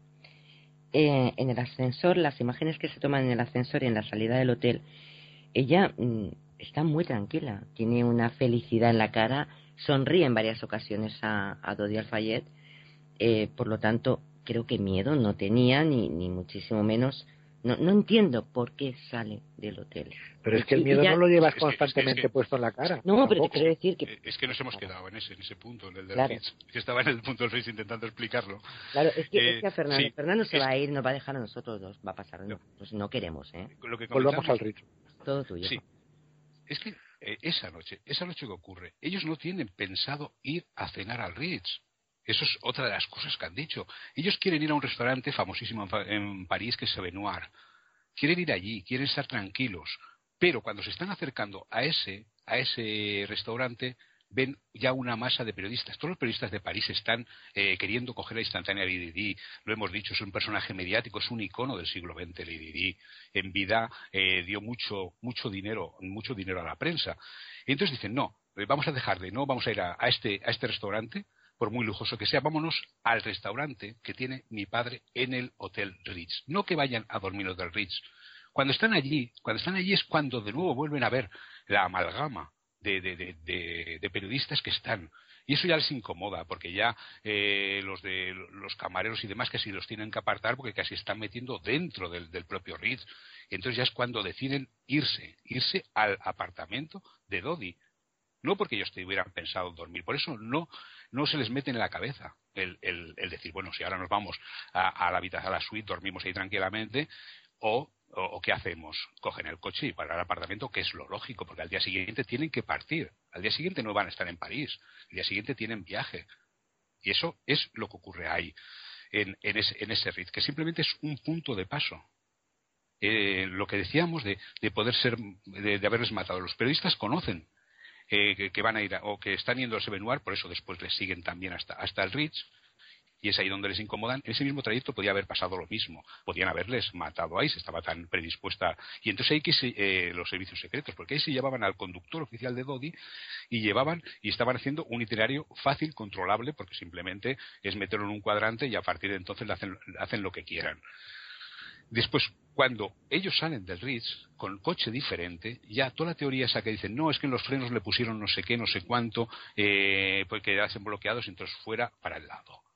eh, en el ascensor, las imágenes que se toman en el ascensor y en la salida del hotel, ella mm, está muy tranquila, tiene una felicidad en la cara, sonríe en varias ocasiones a, a Dodi Alfayet, eh, por lo tanto, creo que miedo no tenía, ni, ni muchísimo menos no, no entiendo por qué sale del hotel. Pero es que el miedo no lo llevas constantemente puesto en la cara. No, pero te quiero decir que... Eh, es que nos hemos quedado en ese, en ese punto, en el del claro. que estaba en el punto del Ritz intentando explicarlo. Claro, es que, es que a Fernando, Fernando se va a ir, nos va a dejar a nosotros dos, va a pasar. No, pues no queremos, ¿eh? Lo que Volvamos al Ritz. Todo tuyo. Sí. Es que eh, esa noche, esa noche que ocurre, ellos no tienen pensado ir a cenar al Ritz. Eso es otra de las cosas que han dicho. Ellos quieren ir a un restaurante famosísimo en París que es Sevenoir. Quieren ir allí, quieren estar tranquilos. Pero cuando se están acercando a ese, a ese restaurante, ven ya una masa de periodistas. Todos los periodistas de París están eh, queriendo coger la instantánea Lady Di. Lo hemos dicho, es un personaje mediático, es un icono del siglo XX, Lady Di. En vida eh, dio mucho, mucho dinero, mucho dinero a la prensa. Entonces dicen, no, eh, vamos a dejar de, no, vamos a ir a, este, a este restaurante por muy lujoso que sea, vámonos al restaurante que tiene mi padre en el Hotel Ritz. No que vayan a dormir en el Hotel Ritz. Cuando están allí, cuando están allí es cuando de nuevo vuelven a ver la amalgama de, de, periodistas que están. Y eso ya les incomoda, porque ya eh, los de los camareros y demás casi los tienen que apartar porque casi están metiendo dentro del, propio Ritz. Entonces ya es cuando deciden irse, irse al apartamento de Dodi. No porque ellos hubieran pensado dormir, por eso no no se les mete en la cabeza el, el, el decir, bueno, si ahora nos vamos a, la habitación, a la suite, dormimos ahí tranquilamente, o, o, qué hacemos, cogen el coche y para el apartamento, que es lo lógico, porque al día siguiente tienen que partir, al día siguiente no van a estar en París, al día siguiente tienen viaje. Y eso es lo que ocurre ahí, en, en, ese, en ese RIT, que simplemente es un punto de paso. Eh, lo que decíamos de, de poder ser, de, haberles matado. Los periodistas conocen eh, que, van a ir o que están yendo al Sevenoir, por eso después les siguen también hasta, hasta el Ritz, y es ahí donde les incomodan. Ese mismo trayecto podía haber pasado lo mismo. Podían haberles matado ahí, se estaba tan predispuesta. Y entonces ahí que eh, los servicios secretos, porque ahí se llevaban al conductor oficial de Dodi y llevaban y estaban haciendo un itinerario fácil, controlable, porque simplemente es meterlo en un cuadrante y a partir de entonces le hacen, hacen lo que quieran. Después, cuando ellos salen del Ritz con coche diferente, ya toda la teoría esa que dicen, no, es que en los frenos le pusieron no sé qué, no sé cuánto, eh, pues quedasen bloqueados y entonces fuera para el lado.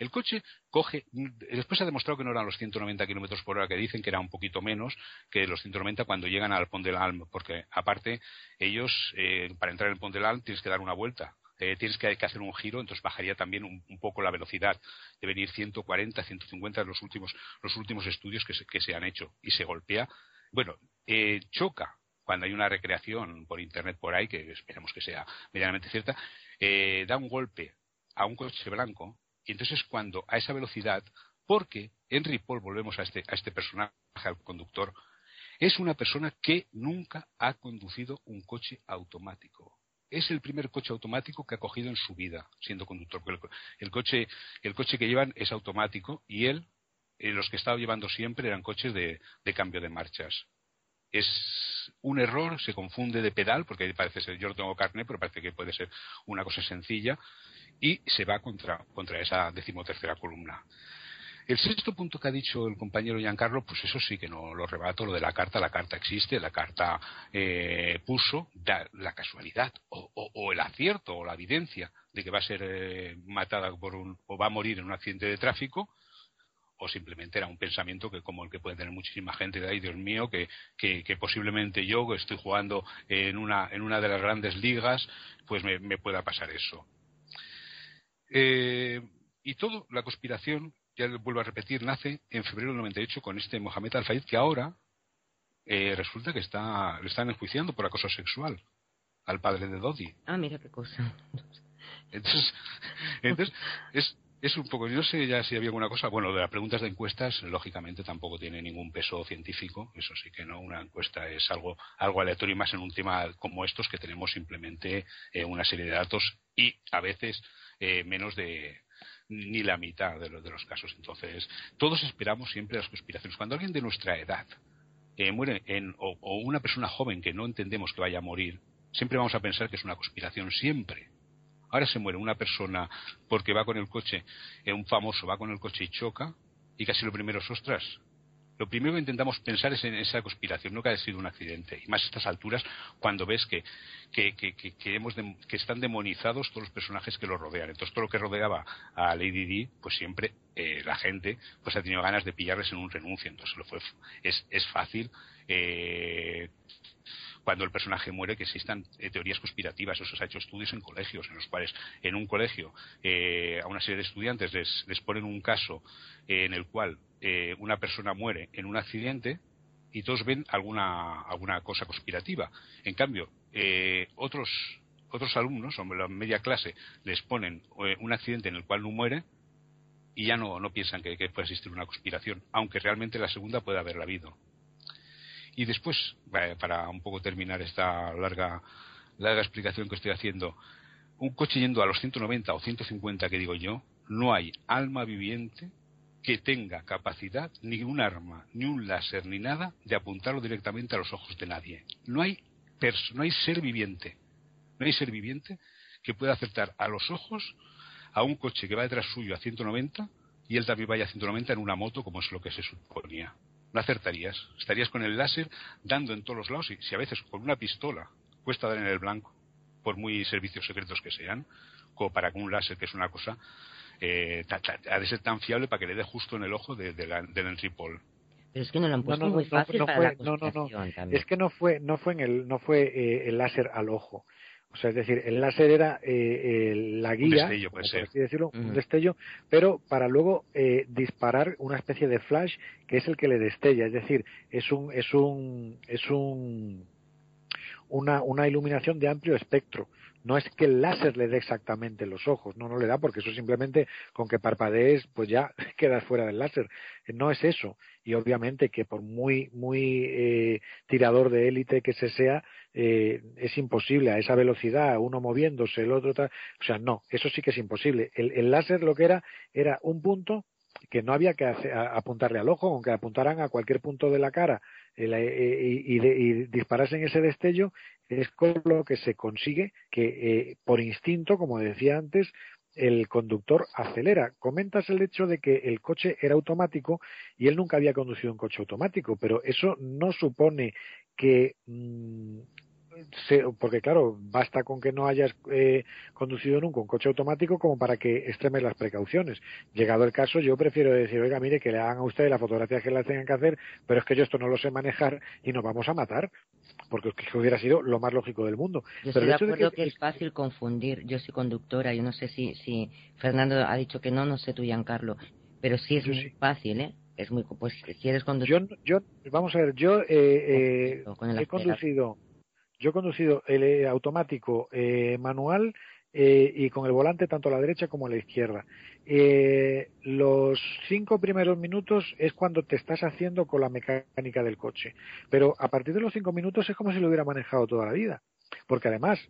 El coche coge, después se ha demostrado que no eran los 190 kilómetros por hora que dicen, que era un poquito menos que los 190 cuando llegan al Pont de l'Alme, porque aparte ellos, eh, para entrar en el Pont de l'Alme tienes que dar una vuelta eh, tienes que, hacer un giro, entonces bajaría también un, poco la velocidad. de venir 140, 150 en los últimos, los últimos estudios que se, que se han hecho. Y se golpea. Bueno, eh, choca cuando hay una recreación por internet por ahí, que esperemos que sea medianamente cierta, eh, da un golpe a un coche blanco y entonces cuando a esa velocidad, porque Henry Paul, volvemos a este, a este personaje, al conductor, es una persona que nunca ha conducido un coche automático. Es el primer coche automático que ha cogido en su vida siendo conductor. El, coche, el coche que llevan es automático y él, eh, los que estaba llevando siempre eran coches de cambio de marchas es un error, se confunde de pedal, porque parece ser, yo no tengo carne, pero parece que puede ser una cosa sencilla, y se va contra, contra esa decimotercera columna. El sexto punto que ha dicho el compañero Giancarlo, pues eso sí que no lo rebato, lo de la carta, la carta existe, la carta eh, puso da, la casualidad o, el acierto o la evidencia de que va a ser eh, matada por un, o va a morir en un accidente de tráfico, o simplemente era un pensamiento que como el que puede tener muchísima gente de ahí, Dios mío, que, que, posiblemente yo que estoy jugando en una, en una de las grandes ligas, pues me, pueda pasar eso. Eh, y todo, la conspiración, ya vuelvo a repetir, nace en febrero del 98 con este Mohamed Al-Fayed que ahora eh, resulta que está, le están enjuiciando por acoso sexual al padre de Dodi. Ah, mira qué cosa. Entonces, entonces es, es un poco, yo no sé ya si había alguna cosa. Bueno, de las preguntas de encuestas, lógicamente tampoco tiene ningún peso científico. Eso sí que no. Una encuesta es algo, algo aleatorio y más en un tema como estos que tenemos simplemente eh, una serie de datos y a veces eh, menos de ni la mitad de, de, los casos. Entonces, todos esperamos siempre las conspiraciones. Cuando alguien de nuestra edad eh, muere en, o, o una persona joven que no entendemos que vaya a morir, siempre vamos a pensar que es una conspiración, siempre Ahora se muere una persona porque va con el coche, eh, un famoso va con el coche y choca, y casi lo primero es ostras. Lo primero que intentamos pensar es en esa conspiración, no que haya sido un accidente. Y más a estas alturas, cuando ves que, que, que, que, están demonizados todos los personajes que lo rodean. Entonces, todo lo que rodeaba a Lady Di, pues siempre eh, la gente pues ha tenido ganas de pillarles en un renuncio. Entonces, lo fue, es, es fácil eh, cuando el personaje muere que existan eh, teorías conspirativas. Eso se ha hecho estudios en colegios, en los cuales en un colegio eh, a una serie de estudiantes les, ponen un caso eh, en el cual una persona muere en un accidente y todos ven alguna, alguna cosa conspirativa. En cambio, otros, otros alumnos, o la media clase, les ponen un accidente en el cual no muere y ya no, no piensan que, que puede existir una conspiración, aunque realmente la segunda puede haberla habido. Y después, para un poco terminar esta larga, larga explicación que estoy haciendo, un coche yendo a los 190 o 150 que digo yo, no hay alma viviente que tenga capacidad, ni un arma, ni un láser, ni nada, de apuntarlo directamente a los ojos de nadie. No hay, no hay ser viviente, no hay ser viviente que pueda acertar a los ojos a un coche que va detrás suyo a 190 y él también vaya a 190 en una moto, como es lo que se suponía no acertarías. Estarías con el láser dando en todos los lados y si a veces con una pistola cuesta dar en el blanco, por muy servicios secretos que sean, como para con un láser, que es una cosa, eh, ha de ser tan fiable para que le dé justo en el ojo de, del Henry Paul. Pero es que no lo han puesto muy fácil para no, no, no, Es que no fue, no fue en el, no fue eh, el láser al ojo. O sea, es decir, el láser era eh, la guía, un destello, puede por así decirlo, un destello, pero para luego eh, disparar una especie de flash que es el que le destella. Es decir, es un, es un, es un, una, una iluminación de amplio espectro. No es que el láser le dé exactamente los ojos, no, no le da porque eso simplemente con que parpadees pues ya quedas fuera del láser. No es eso. Y obviamente que por muy, muy eh, tirador de élite que se sea, eh, es imposible a esa velocidad, uno moviéndose, el otro tal. O sea, no, eso sí que es imposible. El, el láser lo que era era un punto que no había que apuntarle al ojo, aunque apuntaran a cualquier punto de la cara eh, eh, y, y, disparasen ese destello, es con lo que se consigue que eh, por instinto, como decía antes, el conductor acelera. Comentas el hecho de que el coche era automático y él nunca había conducido un coche automático, pero eso no supone que mm, porque claro, basta con que no hayas eh, conducido nunca un coche automático como para que extremes las precauciones. Llegado el caso, yo prefiero decir, oiga, mire, que le hagan a usted las fotografías que le tengan que hacer, pero es que yo esto no lo sé manejar y nos vamos a matar, porque hubiera sido lo más lógico del mundo. Yo estoy de acuerdo que, es fácil confundir. Yo soy conductora, yo no sé si, si Fernando ha dicho que no, no sé tú, Giancarlo, pero sí es muy fácil, ¿eh? Es muy, pues si eres conductor. Yo, yo, vamos a ver, yo eh, eh he conducido yo he conducido el eh, automático eh, manual eh, y con el volante tanto a la derecha como a la izquierda. Eh, los cinco primeros minutos es cuando te estás haciendo con la mecánica del coche, pero a partir de los cinco minutos es como si lo hubiera manejado toda la vida, porque además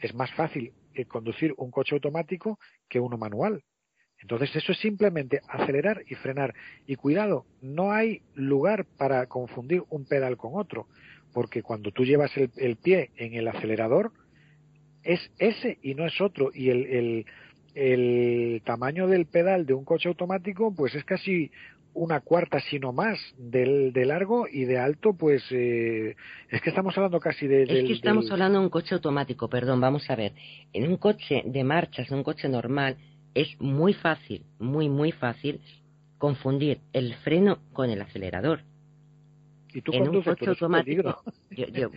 es más fácil eh, conducir un coche automático que uno manual. Entonces eso es simplemente acelerar y frenar. Y cuidado, no hay lugar para confundir un pedal con otro, porque cuando tú llevas el pie en el acelerador, es ese y no es otro. Y el, el, tamaño del pedal de un coche automático, pues es casi una cuarta, sino más, del, de largo y de alto, pues eh, es que estamos hablando casi de... Es que estamos hablando de un coche automático, perdón, vamos a ver. En un coche de marchas, en un coche normal, es muy fácil, muy, muy fácil confundir el freno con el acelerador en un coche automático. Yo, yo,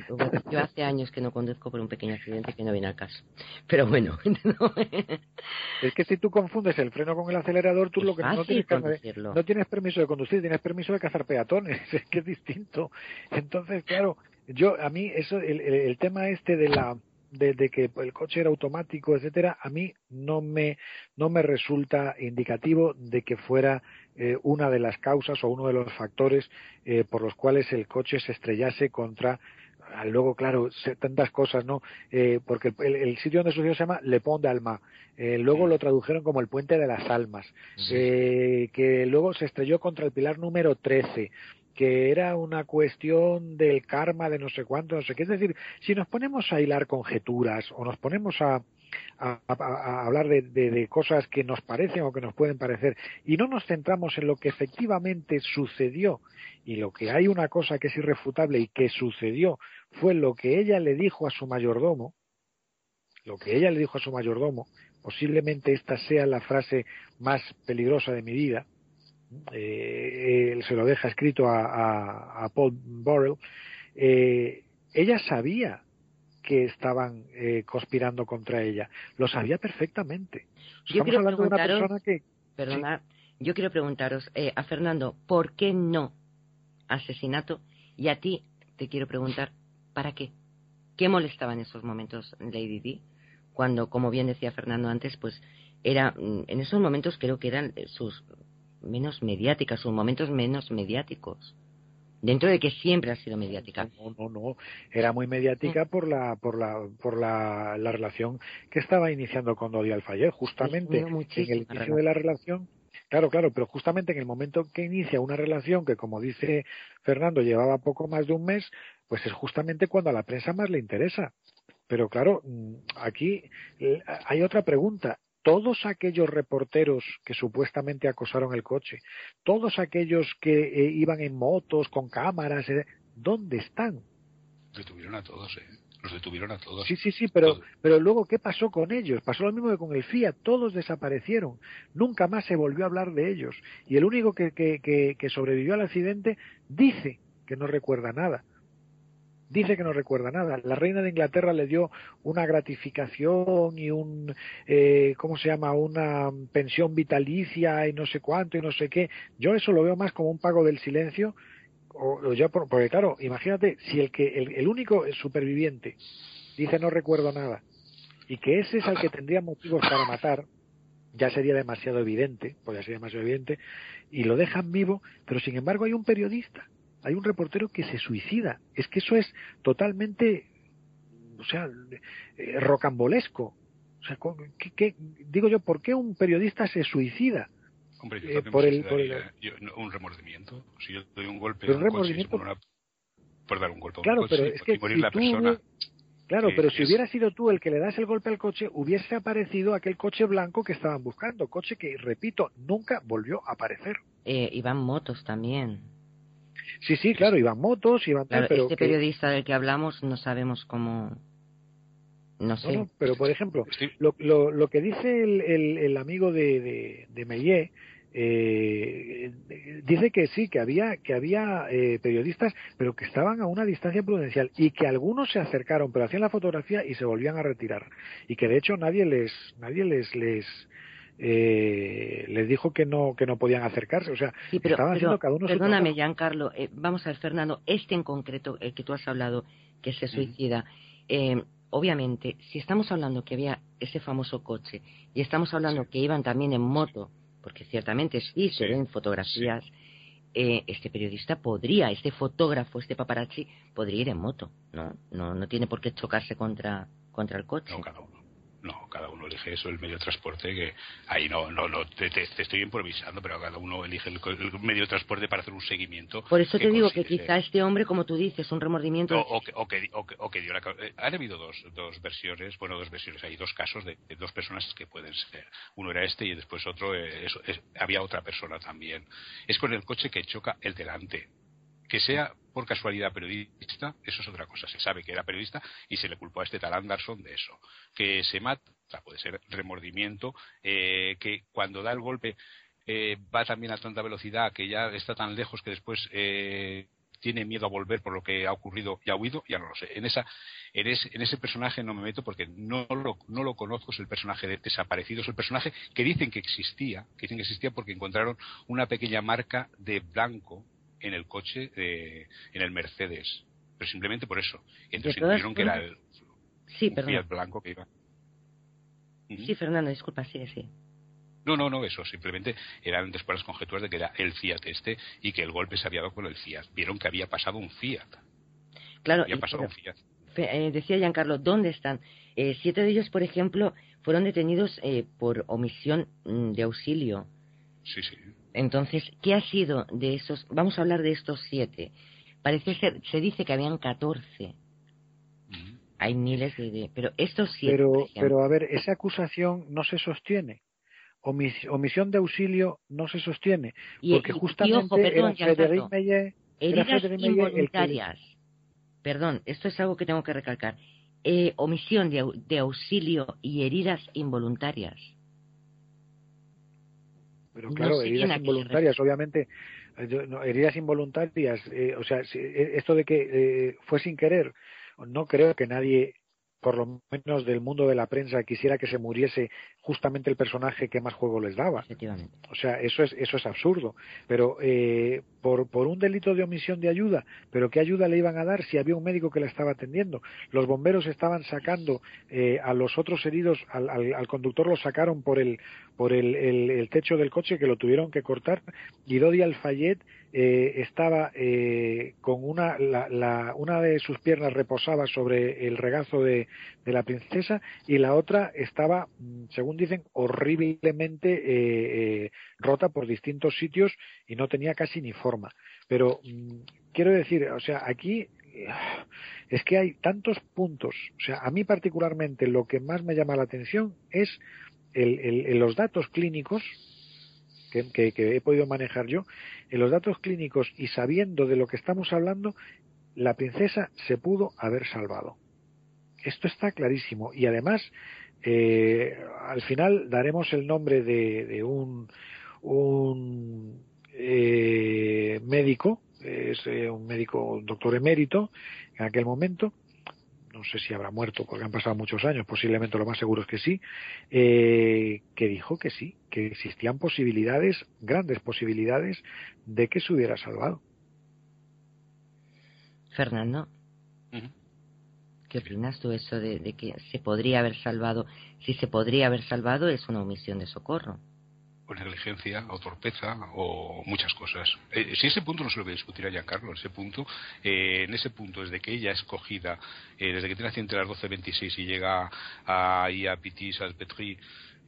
yo, hace años que no conduzco por un pequeño accidente que no viene al caso. Pero bueno. es que si tú confundes el freno con el acelerador, tú lo que no tienes, no tienes permiso de conducir, tienes permiso de cazar peatones. Es que es distinto. Entonces, claro, yo a mí eso el, el tema este de la de, que el coche era automático, etcétera, a mí no me, no me resulta indicativo de que fuera eh, una de las causas o uno de los factores eh, por los cuales el coche se estrellase contra ah, luego claro tantas cosas no eh, porque el, sitio donde sucedió se llama Le Pont d'Alma. Eh, luego lo tradujeron como el puente de las almas que luego se estrelló contra el pilar número 13 que era una cuestión del karma de no sé cuánto, no sé qué. Es decir, si nos ponemos a hilar conjeturas o nos ponemos a, hablar de, cosas que nos parecen o que nos pueden parecer. Y no nos centramos en lo que efectivamente sucedió. Y lo que hay una cosa que es irrefutable y que sucedió fue lo que ella le dijo a su mayordomo, lo que ella le dijo a su mayordomo, posiblemente esta sea la frase más peligrosa de mi vida, eh, él se lo deja escrito a, a, Paul Burrell, eh, ella sabía que estaban eh, conspirando contra ella, lo sabía perfectamente. Estamos hablando de una persona que... Perdona, yo quiero preguntaros eh, a Fernando, ¿por qué no asesinato? Y a ti te quiero preguntar, ¿para qué? ¿Qué molestaba en esos momentos Lady Di? Cuando, como bien decía Fernando antes, pues era, mm, en esos momentos creo que eran sus menos mediática, sus momentos menos mediáticos. Dentro de que siempre ha sido mediática. No, no, no. Era muy mediática por la, por la, por la, la relación que estaba iniciando con Dodi Alfayer. Justamente en el inicio de la relación, Claro, claro, pero justamente en el momento que inicia una relación que, como dice Fernando, llevaba poco más de un mes, pues es justamente cuando a la prensa más le interesa. Pero claro, mm, aquí eh, hay otra pregunta todos aquellos reporteros que supuestamente acosaron el coche, todos aquellos que eh, iban en motos, con cámaras, eh, ¿dónde están? Detuvieron a todos, ¿eh? Los detuvieron a todos. Sí, sí, sí, pero, pero luego, ¿qué pasó con ellos? Pasó lo mismo que con el FIA, todos desaparecieron. Nunca más se volvió a hablar de ellos. Y el único que, que, que sobrevivió al accidente dice que no recuerda nada dice que no recuerda nada. La reina de Inglaterra le dio una gratificación y un, eh, ¿cómo se llama? Una pensión vitalicia y no sé cuánto y no sé qué. Yo eso lo veo más como un pago del silencio. O, ya porque claro, imagínate si el que el, único superviviente dice no recuerdo nada y que ese es el que tendría motivos para matar, ya sería demasiado evidente, podría ser demasiado evidente, y lo dejan vivo, pero sin embargo hay un periodista hay un reportero que se suicida. Es que eso es totalmente, o sea, eh, rocambolesco. O sea, ¿qué, digo yo, ¿por qué un periodista se suicida? Hombre, yo eh, por, el, por el... un remordimiento. Si yo doy un golpe, un remordimiento... por dar un golpe claro, a un coche, pero es que morir la persona. Claro, pero si hubiera sido tú el que le das el golpe al coche, hubiese aparecido aquel coche blanco que estaban buscando, coche que, repito, nunca volvió a aparecer. Eh, iban motos también. Sí, sí, claro, iban motos, iban claro, pero este periodista del que hablamos no sabemos cómo no sé. pero por ejemplo, lo, lo, lo que dice el, el, el amigo de, de, de Meillet, eh, dice que sí, que había, que había eh, periodistas, pero que estaban a una distancia prudencial y que algunos se acercaron, pero hacían la fotografía y se volvían a retirar y que de hecho nadie les, nadie les, les, eh, les dijo que no que no podían acercarse. O sea estaban haciendo cada uno perdóname Giancarlo eh, vamos a ver Fernando este en concreto el que tú has hablado que se suicida eh, obviamente, si estamos hablando que había ese famoso coche y estamos hablando que iban también en moto, porque ciertamente sí. se ven fotografías, eh, este periodista podría, este fotógrafo, este paparazzi, podría ir en moto, ¿no? No, no tiene por qué chocarse contra, contra el coche. No, uno. No, cada uno elige eso, el medio de transporte, que ahí no, no, no te, estoy improvisando, pero cada uno elige el, medio de transporte para hacer un seguimiento. Por eso te digo que quizá este hombre, como tú dices, un remordimiento. O, que, o, que, o, que, dio la. Eh, han habido dos, dos versiones, bueno, dos versiones, hay dos casos de, dos personas que pueden ser. Uno era este y después otro, eh, había otra persona también. Es con el coche que choca el delante que sea por casualidad periodista, eso es otra cosa. Se sabe que era periodista y se le culpó a este tal Anderson de eso. Que se mata, puede ser remordimiento, eh, que cuando da el golpe eh, va también a tanta velocidad que ya está tan lejos que después eh, tiene miedo a volver por lo que ha ocurrido y ha huido, ya no lo sé. En, esa, en, ese, en ese personaje no me meto porque no lo, no lo conozco, es el personaje de desaparecido, es el personaje que dicen que existía, que dicen que existía porque encontraron una pequeña marca de blanco en el coche, de, en el Mercedes. Pero simplemente por eso. Entonces dijeron que era el sí, Fiat blanco que iba. Sí, Fernando, disculpa, sí, sí. No, no, no, eso. Simplemente eran después las conjeturas de que era el Fiat este y que el golpe se había dado con el Fiat. Vieron que había pasado un Fiat. Claro, había pasado un Fiat. Eh, decía Giancarlo, ¿dónde están? Eh, siete de ellos, por ejemplo, fueron detenidos eh, por omisión mm, de auxilio. Sí, sí. Entonces, ¿qué ha sido de esos? Vamos a hablar de estos siete. Parece ser, se dice que habían catorce. Hay miles de, pero estos siete. Pero, pero a ver, esa acusación no se sostiene. omisión de auxilio no se sostiene. porque justamente ojo, perdón, era heridas involuntarias. Perdón, esto es algo que tengo que recalcar. Eh, omisión de auxilio y heridas involuntarias. Pero claro, heridas involuntarias, obviamente, eh, heridas involuntarias, eh, o sea, eh, esto de que fue sin querer, no creo que nadie por lo menos del mundo de la prensa quisiera que se muriese justamente el personaje que más juego les daba. O sea, eso es eso es absurdo. Pero eh, por, por un delito de omisión de ayuda, pero ¿qué ayuda le iban a dar si había un médico que la estaba atendiendo? Los bomberos estaban sacando eh, a los otros heridos, al, al, conductor lo sacaron por el por el, el, techo del coche que lo tuvieron que cortar y Dodi Alfayet eh, estaba eh, con una, la, una de sus piernas reposaba sobre el regazo de, de, la princesa y la otra estaba, mm, según dicen, horriblemente eh, eh, rota por distintos sitios y no tenía casi ni forma. Pero mm, quiero decir, o sea, aquí es que hay tantos puntos. O sea, a mí particularmente lo que más me llama la atención es el, el, los datos clínicos que, he podido manejar yo, en los datos clínicos y sabiendo de lo que estamos hablando, la princesa se pudo haber salvado. Esto está clarísimo. Y además, eh, al final daremos el nombre de, un, un eh, médico, es eh, un médico, un doctor emérito en aquel momento, no sé si habrá muerto porque han pasado muchos años, posiblemente lo más seguro es que sí, eh, que dijo que sí, que existían posibilidades, grandes posibilidades, de que se hubiera salvado. Fernando, ¿qué opinas tú eso de, que se podría haber salvado? Si se podría haber salvado es una omisión de socorro o negligencia o torpeza o muchas cosas. Eh, si ese punto no se lo voy a discutir a Giancarlo, ese punto, eh, en ese punto, desde que ella es cogida, eh, desde que tiene entre las 12.26 y llega a, ahí a Pitis, a Petri,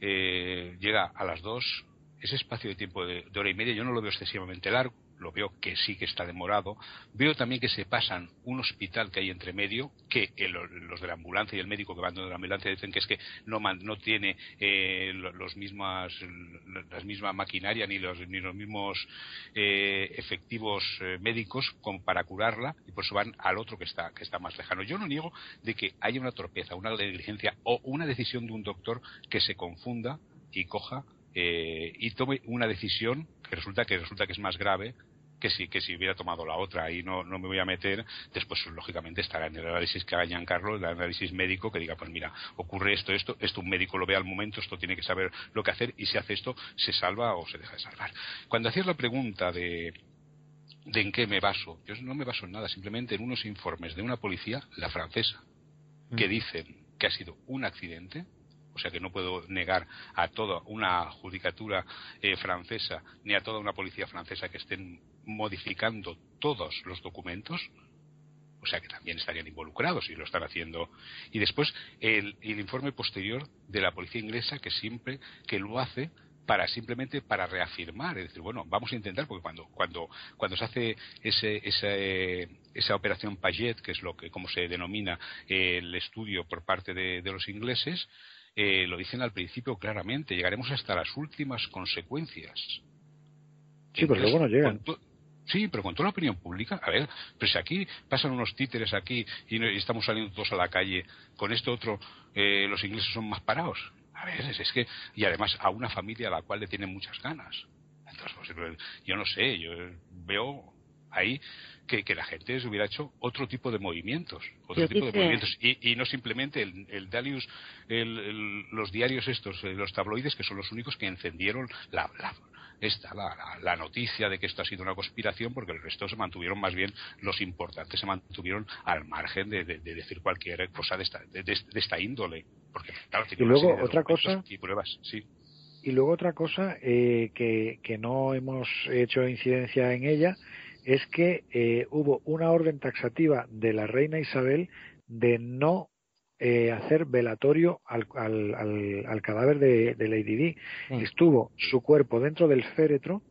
llega a las 2, ese espacio de tiempo de, hora y media yo no lo veo excesivamente largo lo veo que sí que está demorado. Veo también que se pasan un hospital que hay entre medio, que los de la ambulancia y el médico que van de la ambulancia dicen que es que no, no tiene eh, los mismas, la misma maquinaria ni los, ni los mismos eh, efectivos eh, médicos para curarla y por eso van al otro que está, que está más lejano. Yo no niego de que haya una torpeza, una negligencia o una decisión de un doctor que se confunda y coja y tome una decisión que resulta que resulta que es más grave que si, que si hubiera tomado la otra y no, no me voy a meter, después lógicamente estará en el análisis que haga Giancarlo, el análisis médico que diga, pues mira, ocurre esto, esto, esto un médico lo ve al momento, esto tiene que saber lo que hacer y si hace esto, se salva o se deja de salvar. Cuando hacías la pregunta de, de en qué me baso, yo no me baso en nada, simplemente en unos informes de una policía, la francesa, que dicen que ha sido un accidente, o sea que no puedo negar a toda una judicatura eh, francesa ni a toda una policía francesa que estén modificando todos los documentos, o sea que también estarían involucrados y lo están haciendo. Y después el, el informe posterior de la policía inglesa que siempre que lo hace para simplemente para reafirmar, es decir, bueno, vamos a intentar, porque cuando, cuando, cuando se hace ese, ese, esa operación Paget, que es lo que, como se denomina el estudio por parte de, los ingleses, eh, lo dicen al principio claramente, llegaremos hasta las últimas consecuencias. Sí, pero luego no llegan. Sí, pero con toda la opinión pública, a ver, pero si aquí pasan unos títeres aquí y, estamos saliendo todos a la calle, con esto otro, eh, los ingleses son más parados. A ver, es que, y además a una familia a la cual le tienen muchas ganas. Entonces, pues, yo no sé, yo veo ahí que, que, la gente se hubiera hecho otro tipo de movimientos, otro tipo de movimientos y, y, no simplemente el, el Dalius, el, los diarios estos, eh, los tabloides que son los únicos que encendieron la, la, esta, la, la, noticia de que esto ha sido una conspiración, porque el resto se mantuvieron más bien, los importantes se mantuvieron al margen de, decir cualquier cosa de esta, de, esta índole. Porque, y luego otra cosa. Y pruebas, sí. Y luego otra cosa eh, que, que no hemos hecho incidencia en ella es que eh, hubo una orden taxativa de la reina Isabel de no eh, hacer velatorio al, al, al, cadáver de, de Lady Di. Estuvo su cuerpo dentro del féretro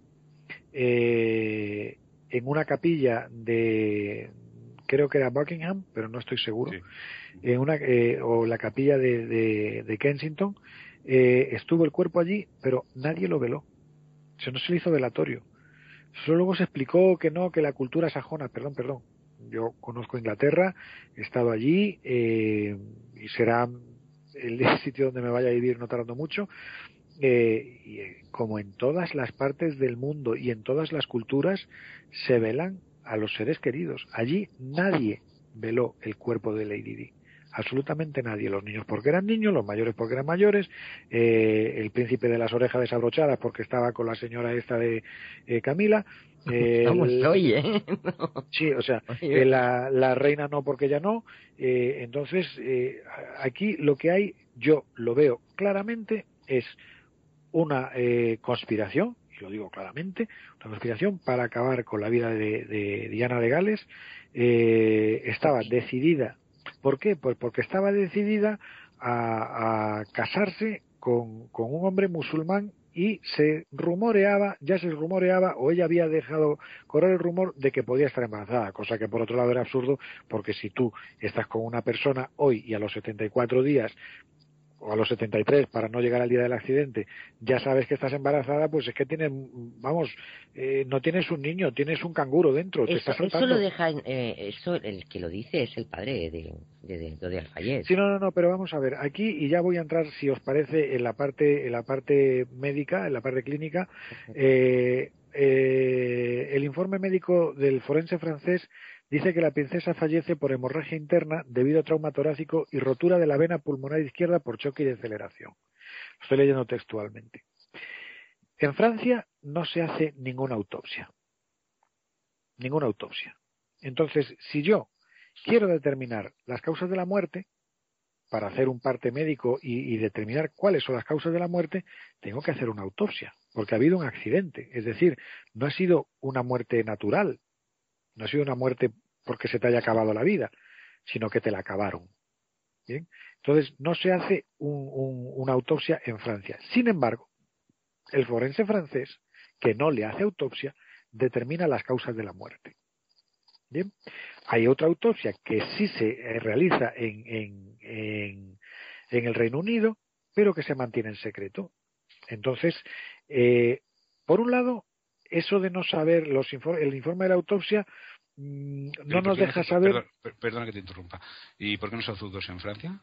eh, en una capilla de creo que era Buckingham, pero no estoy seguro, en una, eh, o la capilla de, de, de Kensington, eh, estuvo el cuerpo allí, pero nadie lo veló. O sea, no se le hizo velatorio. Solo luego se explicó que no, que la cultura sajona, perdón, perdón, yo conozco Inglaterra, he estado allí eh, y será el sitio donde me vaya a vivir no tardando mucho. Eh, y eh, como en todas las partes del mundo y en todas las culturas se velan a los seres queridos. Allí nadie veló el cuerpo de Lady Di absolutamente nadie. Los niños porque eran niños, los mayores porque eran mayores, eh, el príncipe de las orejas desabrochadas porque estaba con la señora esta de eh, Camila. Eh, ¿eh? Sí, o sea, eh, la, la, reina no porque ya no. Eh, entonces, aquí lo que hay, yo lo veo claramente, es una conspiración, y lo digo claramente, una conspiración para acabar con la vida de, de Diana de Gales. estaba decidida ¿Por qué? Pues porque estaba decidida a, casarse con, un hombre musulmán y se rumoreaba, ya se rumoreaba o ella había dejado correr el rumor de que podía estar embarazada, cosa que por otro lado era absurdo porque si tú estás con una persona hoy y a los 74 días o a los 73 para no llegar al día del accidente, ya sabes que estás embarazada, pues es que tienes, vamos, eh, no tienes un niño, tienes un canguro dentro. Eso, eso lo deja, eh, eso el que lo dice es el padre de, de, de, Alfayet. Sí, no, no, no, pero vamos a ver, aquí y ya voy a entrar, si os parece, en la parte, en la parte médica, en la parte clínica. Eh, eh, el informe médico del forense francés dice que la princesa fallece por hemorragia interna debido a trauma torácico y rotura de la vena pulmonar izquierda por choque y deceleración. Estoy leyendo textualmente. En Francia no se hace ninguna autopsia. Ninguna autopsia. Entonces, si yo quiero determinar las causas de la muerte, para hacer un parte médico y, y, determinar cuáles son las causas de la muerte, tengo que hacer una autopsia, porque ha habido un accidente. Es decir, no ha sido una muerte natural, no ha sido una muerte porque se te haya acabado la vida, sino que te la acabaron. ¿Bien? Entonces, no se hace una autopsia en Francia. Sin embargo, el forense francés, que no le hace autopsia, determina las causas de la muerte. Bien, hay otra autopsia que sí se eh, realiza en, en, en, en el Reino Unido, pero que se mantiene en secreto. Entonces, eh, por un lado, eso de no saber los el informe de la autopsia mm, no nos deja saber. Perdona, que te interrumpa. ¿Y por qué no se hace dos en Francia?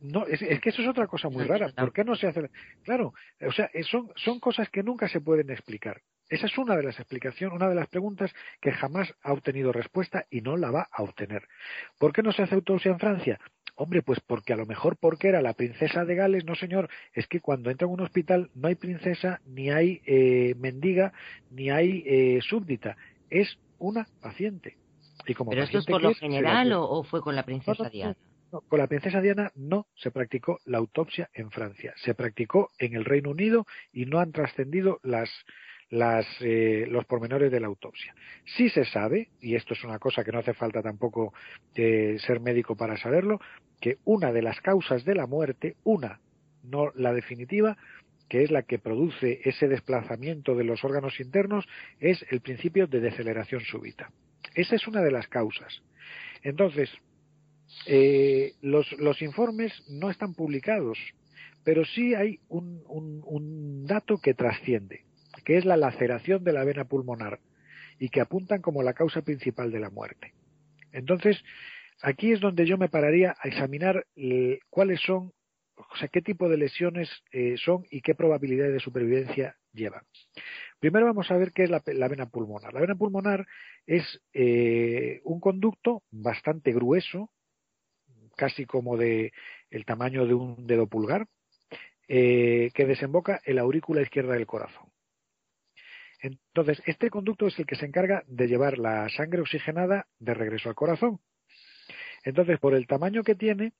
No, es, que eso es otra cosa muy rara. ¿Por qué no se hace? Claro, o sea, son, son cosas que nunca se pueden explicar. Esa es una de las explicaciones, una de las preguntas que jamás ha obtenido respuesta y no la va a obtener. ¿Por qué no se hace autopsia en Francia? Hombre, pues porque a lo mejor porque era la princesa de Gales, no señor, es que cuando entra en un hospital no hay princesa, ni hay eh, mendiga, ni hay eh, súbdita, es una paciente. Y como ¿Pero esto es por lo general o, fue con la princesa Diana? con la princesa Diana no se practicó la autopsia en Francia, se practicó en el Reino Unido y no han trascendido las, las, eh, los pormenores de la autopsia. Sí se sabe, y esto es una cosa que no hace falta tampoco eh, ser médico para saberlo, que una de las causas de la muerte, una, no la definitiva, que es la que produce ese desplazamiento de los órganos internos, es el principio de deceleración súbita. Esa es una de las causas. Entonces, eh, los, los, informes no están publicados, pero sí hay un, un, dato que trasciende, que es la laceración de la vena pulmonar y que apuntan como la causa principal de la muerte. Entonces, aquí es donde yo me pararía a examinar eh, cuáles son, o sea, qué tipo de lesiones eh, son y qué probabilidad de supervivencia llevan. Primero vamos a ver qué es la, vena pulmonar. La vena pulmonar es un conducto bastante grueso, casi como de el tamaño de un dedo pulgar, eh, que desemboca en la aurícula izquierda del corazón. Entonces, este conducto es el que se encarga de llevar la sangre oxigenada de regreso al corazón. Entonces, por el tamaño que tiene,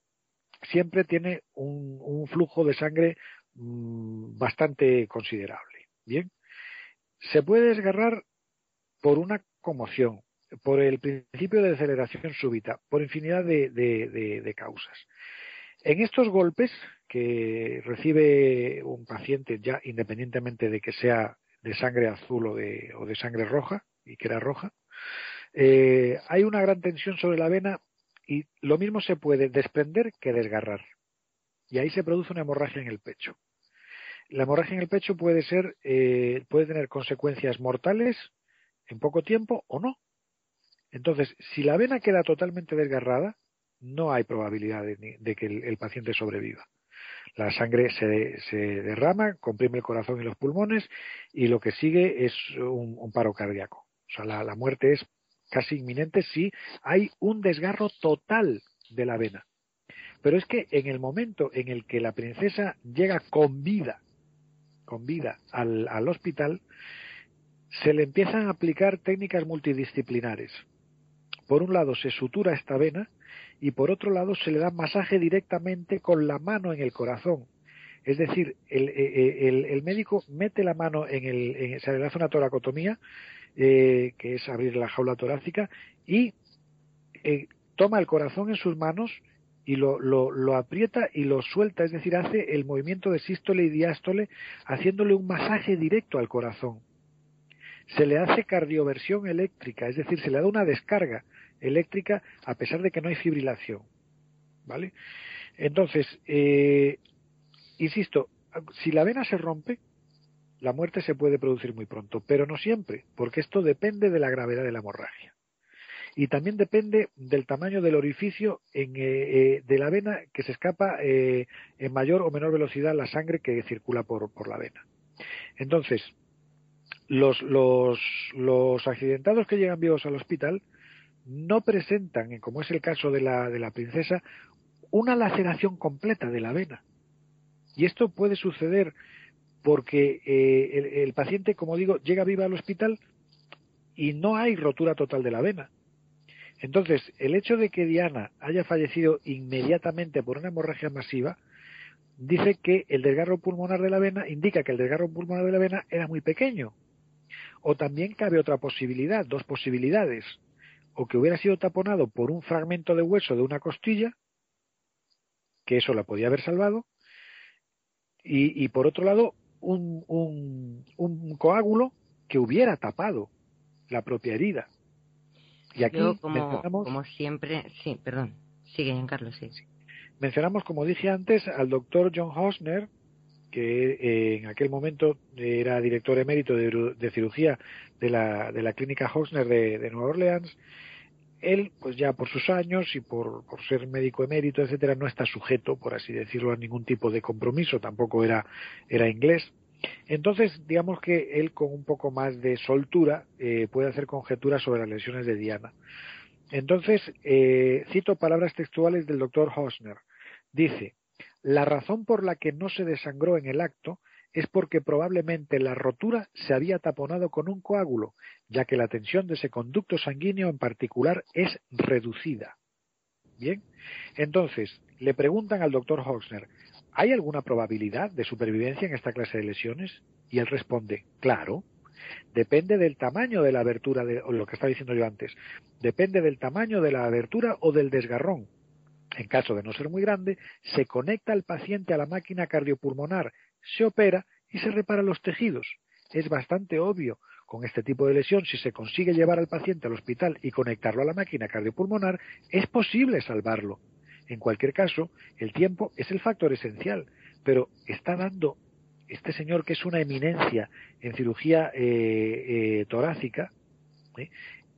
siempre tiene un, flujo de sangre mm, bastante considerable. Bien, se puede desgarrar por una conmoción, por el principio de aceleración súbita, por infinidad de, causas. En estos golpes que recibe un paciente ya independientemente de que sea de sangre azul o de, o de sangre roja, y que era roja, eh, hay una gran tensión sobre la vena y lo mismo se puede desprender que desgarrar. Y ahí se produce una hemorragia en el pecho. La hemorragia en el pecho puede ser, eh, puede tener consecuencias mortales en poco tiempo o no. Entonces, si la vena queda totalmente desgarrada, no hay probabilidad de, que el, paciente sobreviva. La sangre se, derrama, comprime el corazón y los pulmones y lo que sigue es un, paro cardíaco. O sea, la, muerte es casi inminente si hay un desgarro total de la vena. Pero es que en el momento en el que la princesa llega con vida, con vida al hospital, se le empiezan a aplicar técnicas multidisciplinares por un lado se sutura esta vena y por otro lado se le da masaje directamente con la mano en el corazón. Es decir, el, eh, eh, médico mete la mano en el, se le hace una toracotomía, eh, que es abrir la jaula torácica, y toma el corazón en sus manos y lo, lo, aprieta y lo suelta, es decir, hace el movimiento de sístole y diástole, haciéndole un masaje directo al corazón. Se le hace cardioversión eléctrica, es decir, se le da una descarga eléctrica a pesar de que no hay fibrilación. ¿Vale? Entonces, eh, insisto, si la vena se rompe, la muerte se puede producir muy pronto, pero no siempre, porque esto depende de la gravedad de la hemorragia. Y también depende del tamaño del orificio en, eh, eh, de la vena que se escapa en mayor o menor velocidad la sangre que circula por, por la vena. Entonces, los, los, los accidentados que llegan vivos al hospital no presentan, como es el caso de la, de la princesa, una laceración completa de la vena. Y esto puede suceder porque eh, el, paciente, como digo, llega viva al hospital y no hay rotura total de la vena. Entonces, el hecho de que Diana haya fallecido inmediatamente por una hemorragia masiva dice que el desgarro pulmonar de la vena indica que el desgarro pulmonar de la vena era muy pequeño. O también cabe otra posibilidad, dos posibilidades o que hubiera sido taponado por un fragmento de hueso de una costilla, que eso la podía haber salvado, y, por otro lado, un, un, coágulo que hubiera tapado la propia herida. Y aquí mencionamos, como siempre, sí, perdón, sigue Carlos, sí. Mencionamos, como dije antes, al doctor John Hosner, que eh, en aquel momento era director emérito de, de cirugía de la, de la clínica Hosner de, de Nueva Orleans, él, pues ya por sus años y por, por, ser médico emérito, etcétera, no está sujeto, por así decirlo, a ningún tipo de compromiso, tampoco era, era inglés. Entonces, digamos que él con un poco más de soltura eh, puede hacer conjeturas sobre las lesiones de Diana. Entonces, eh, cito palabras textuales del doctor Hosner. Dice, la razón por la que no se desangró en el acto es porque probablemente la rotura se había taponado con un coágulo, ya que la tensión de ese conducto sanguíneo en particular es reducida. Bien, entonces le preguntan al doctor Hoxner, ¿hay alguna probabilidad de supervivencia en esta clase de lesiones? Y él responde, claro, depende del tamaño de la abertura, de, lo que estaba diciendo yo antes, depende del tamaño de la abertura o del desgarrón. En caso de no ser muy grande, se conecta al paciente a la máquina cardiopulmonar, se opera y se repara los tejidos. Es bastante obvio. Con este tipo de lesión, si se consigue llevar al paciente al hospital y conectarlo a la máquina cardiopulmonar, es posible salvarlo. En cualquier caso, el tiempo es el factor esencial, pero está dando este señor que es una eminencia en cirugía eh, eh, torácica, ¿eh?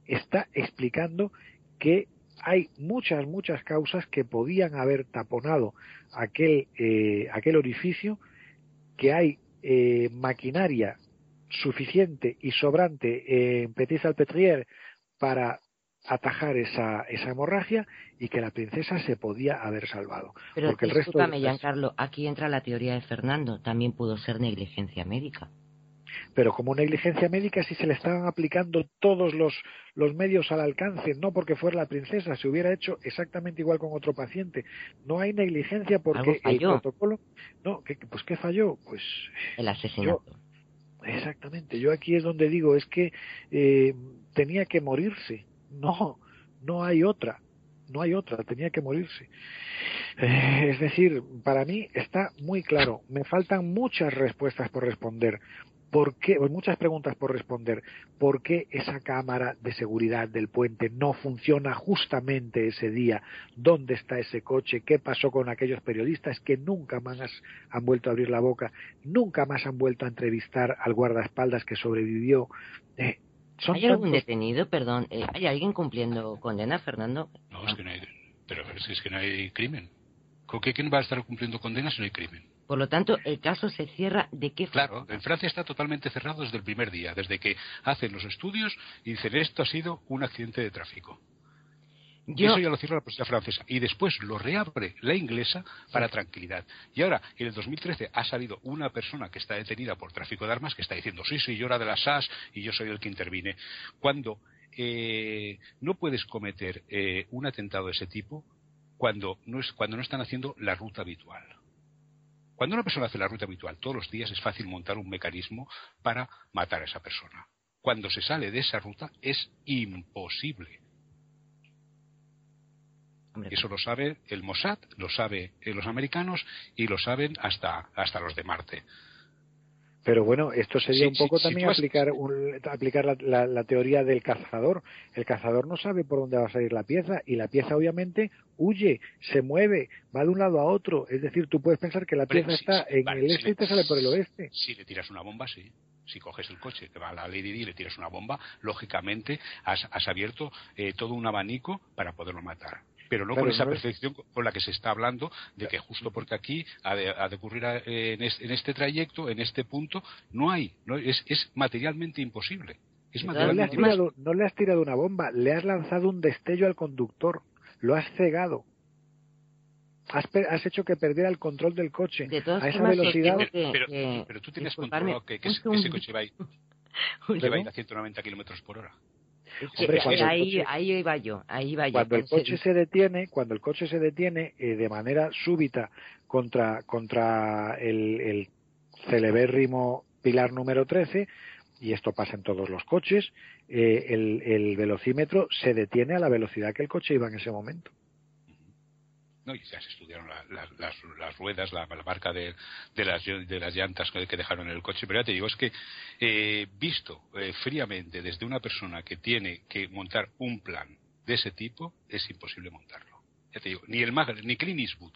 está explicando que hay muchas, muchas causas que podían haber taponado aquel, aquel orificio, que hay maquinaria suficiente y sobrante en Petit Salpetriere para atajar esa, esa hemorragia y que la princesa se podía haber salvado. Pero porque el resto de... Giancarlo, aquí entra la teoría de Fernando, también pudo ser negligencia médica. Pero como negligencia médica si se le estaban aplicando todos los, los medios al alcance, no porque fuera la princesa, se hubiera hecho exactamente igual con otro paciente. No hay negligencia porque el protocolo... No, ¿qué, pues ¿qué falló? Pues... El asesinato. exactamente, yo aquí es donde digo, es que eh, tenía que morirse no, no hay otra, no hay otra, tenía que morirse. Eh, es decir, para mí está muy claro, me faltan muchas respuestas por responder. ¿Por qué? muchas preguntas por responder. ¿Por qué esa cámara de seguridad del puente no funciona justamente ese día? ¿Dónde está ese coche? ¿Qué pasó con aquellos periodistas que nunca más han vuelto a abrir la boca? ¿Nunca más han vuelto a entrevistar al guardaespaldas que sobrevivió? Eh, ¿Hay algún detenido, perdón? Eh, ¿Hay alguien cumpliendo condena, Fernando? No, es que no hay, pero es que no hay crimen. ¿Quién va a estar cumpliendo condena si no hay crimen? Por lo tanto, el caso se cierra de qué forma? Claro, en Francia está totalmente cerrado desde el primer día, desde que hacen los estudios y dicen esto ha sido un accidente de tráfico. Eso ya lo cierra la policía francesa. Y después lo reabre la inglesa para tranquilidad. Y ahora, en el 2013, ha salido una persona que está detenida por tráfico de armas que está diciendo, sí, sí, yo era de la SAS y yo soy el que intervine. Cuando eh, no puedes cometer eh, un atentado de ese tipo cuando no, es, cuando no están haciendo la ruta habitual. Cuando una persona hace la ruta habitual todos los días es fácil montar un mecanismo para matar a esa persona. Cuando se sale de esa ruta es imposible eso lo sabe el Mossad, lo sabe eh, los americanos y lo saben hasta, hasta los de Marte. Pero bueno, esto sería un poco también aplicar, aplicar la, teoría del cazador. El cazador no sabe por dónde va a salir la pieza y la pieza obviamente huye, se mueve, va de un lado a otro. Es decir, tú puedes pensar que la pieza está en el este y te sale por el oeste. Si le tiras una bomba, sí si coges el coche, te va a la Lady Di y le tiras una bomba, lógicamente has, abierto eh, todo un abanico para poderlo matar pero no con esa perfección con la que se está hablando de que justo porque aquí ha de, ocurrir en, este, trayecto, en este punto, no hay, no, es, es materialmente imposible. Es no, le has tirado, no le has tirado una bomba, le has lanzado un destello al conductor, lo has cegado. Has, has, hecho que perdiera el control del coche a esa velocidad. pero, tú tienes controlado que, ese coche va a ir, a 190 kilómetros por hora ahí, ahí iba yo, ahí iba yo. Cuando el coche se detiene, cuando el coche se detiene eh, de manera súbita contra, contra el, el celebérrimo pilar número 13, y esto pasa en todos los coches, eh, el, el velocímetro se detiene a la velocidad que el coche iba en ese momento. ¿No? Y ya se estudiaron las, ruedas, la, marca de, las, de las llantas que dejaron en el coche. Pero ya te digo, es que eh, visto eh, fríamente desde una persona que tiene que montar un plan de ese tipo, es imposible montarlo. Ya te digo, ni, el ni Clint Eastwood,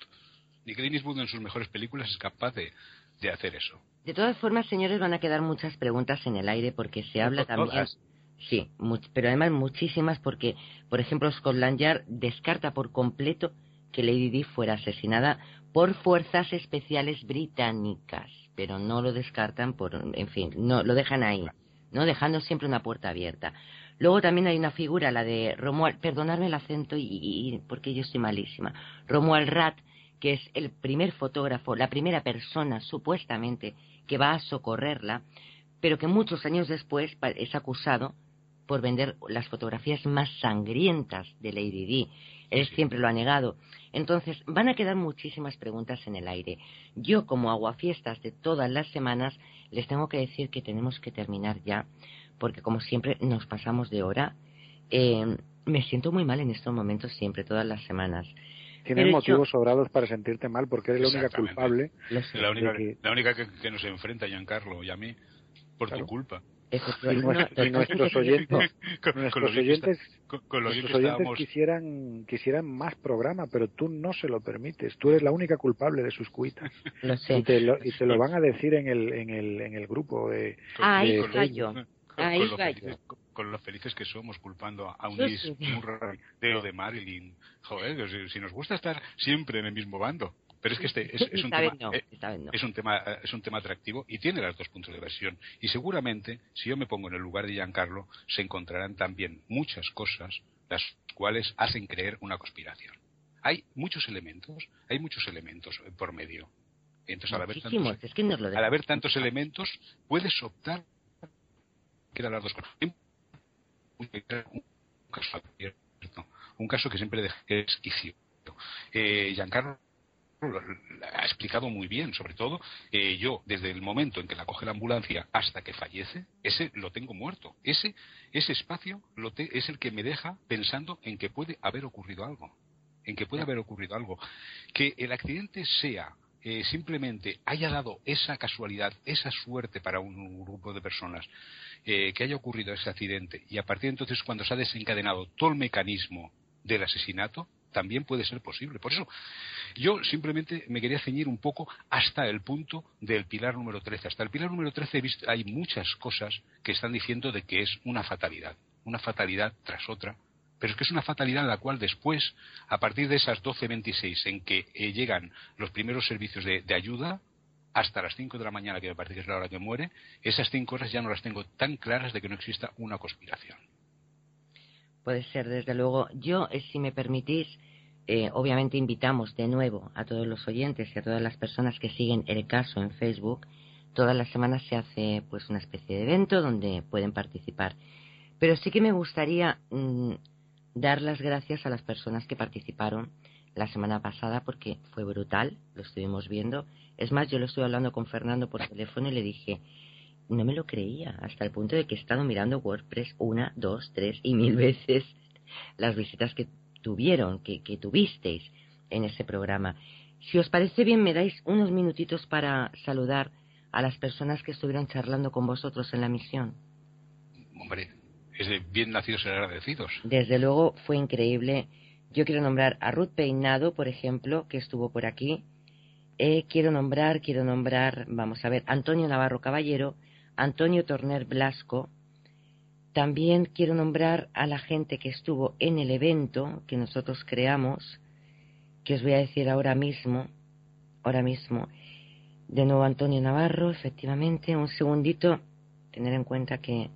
ni Clint Eastwood en sus mejores películas es capaz de, hacer eso. De todas formas, señores, van a quedar muchas preguntas en el aire porque se habla también. Sí, pero además muchísimas porque, por ejemplo, Scotland Yard descarta por completo que Lady Di fuera asesinada por fuerzas especiales británicas, pero no lo descartan por, en fin, no lo dejan ahí, no dejando siempre una puerta abierta. Luego también hay una figura, la de Romuald, perdonadme el acento y, porque yo estoy malísima, Romuald Rat, que es el primer fotógrafo, la primera persona supuestamente que va a socorrerla, pero que muchos años después es acusado por vender las fotografías más sangrientas de Lady Di. Él siempre lo ha negado. Entonces, van a quedar muchísimas preguntas en el aire. Yo, como aguafiestas de todas las semanas, les tengo que decir que tenemos que terminar ya, porque como siempre nos pasamos de hora. Eh, me siento muy mal en estos momentos siempre, todas las semanas. Tienes motivos sobrados para sentirte mal porque eres la única culpable. La única, que... la única que, nos enfrenta, Giancarlo, y a mí, por tu culpa. Y, nuestros oyentes, nuestros oyentes, quisieran, quisieran más programa, pero tú no se lo permites. Tú eres la única culpable de sus cuitas. Y te lo, y te lo van a decir en el, en el, en el grupo de. Ahí con, lo felices que somos culpando a un de, de Marilyn. Joder, si nos gusta estar siempre en el mismo bando. Pero es que este es, un tema, eh, es, un tema, eh, es un tema atractivo y tiene los dos puntos de versión. Y seguramente, si yo me pongo en el lugar de Giancarlo, se encontrarán también muchas cosas las cuales hacen creer una conspiración. Hay muchos elementos, hay muchos elementos por medio. Entonces, al haber, tantos, al haber tantos elementos, puedes optar que las dos cosas. Un caso un caso que siempre es Eh, Giancarlo ha explicado muy bien, sobre todo eh, yo, desde el momento en que la coge la ambulancia hasta que fallece, ese lo tengo muerto. Ese, ese espacio lo es el que me deja pensando en que puede haber ocurrido algo. En que puede haber ocurrido algo. Que el accidente sea eh, simplemente haya dado esa casualidad, esa suerte para un grupo de personas, eh, que haya ocurrido ese accidente y a partir de entonces cuando se ha desencadenado todo el mecanismo del asesinato, también puede ser posible. Por eso, yo simplemente me quería ceñir un poco hasta el punto del pilar número 13. Hasta el pilar número 13 hay muchas cosas que están diciendo de que es una fatalidad, una fatalidad tras otra, pero es que es una fatalidad en la cual después, a partir de esas 12.26 en que eh, llegan los primeros servicios de, ayuda, hasta las 5 de la mañana, que me parece que es la hora que muere, esas cinco horas ya no las tengo tan claras de que no exista una conspiración. Puede ser, desde luego. Yo, eh, si me permitís, eh, obviamente invitamos de nuevo a todos los oyentes y a todas las personas que siguen el caso en Facebook. Todas las semanas se hace pues una especie de evento donde pueden participar. Pero sí que me gustaría mm, dar las gracias a las personas que participaron la semana pasada porque fue brutal, lo estuvimos viendo. Es más, yo lo estuve hablando con Fernando por teléfono y le dije, no me lo creía, hasta el punto de que he estado mirando WordPress una, dos, tres y mil veces las visitas que tuvieron, que, que tuvisteis en ese programa. Si os parece bien, me dais unos minutitos para saludar a las personas que estuvieron charlando con vosotros en la misión. Hombre, es de bien nacidos y agradecidos. Desde luego fue increíble. Yo quiero nombrar a Ruth Peinado, por ejemplo, que estuvo por aquí. Eh, quiero nombrar, quiero nombrar, vamos a ver, Antonio Navarro Caballero, Antonio Torner Blasco. También quiero nombrar a la gente que estuvo en el evento que nosotros creamos, que os voy a decir ahora mismo, ahora mismo. De nuevo Antonio Navarro, efectivamente, un segundito, tener en cuenta que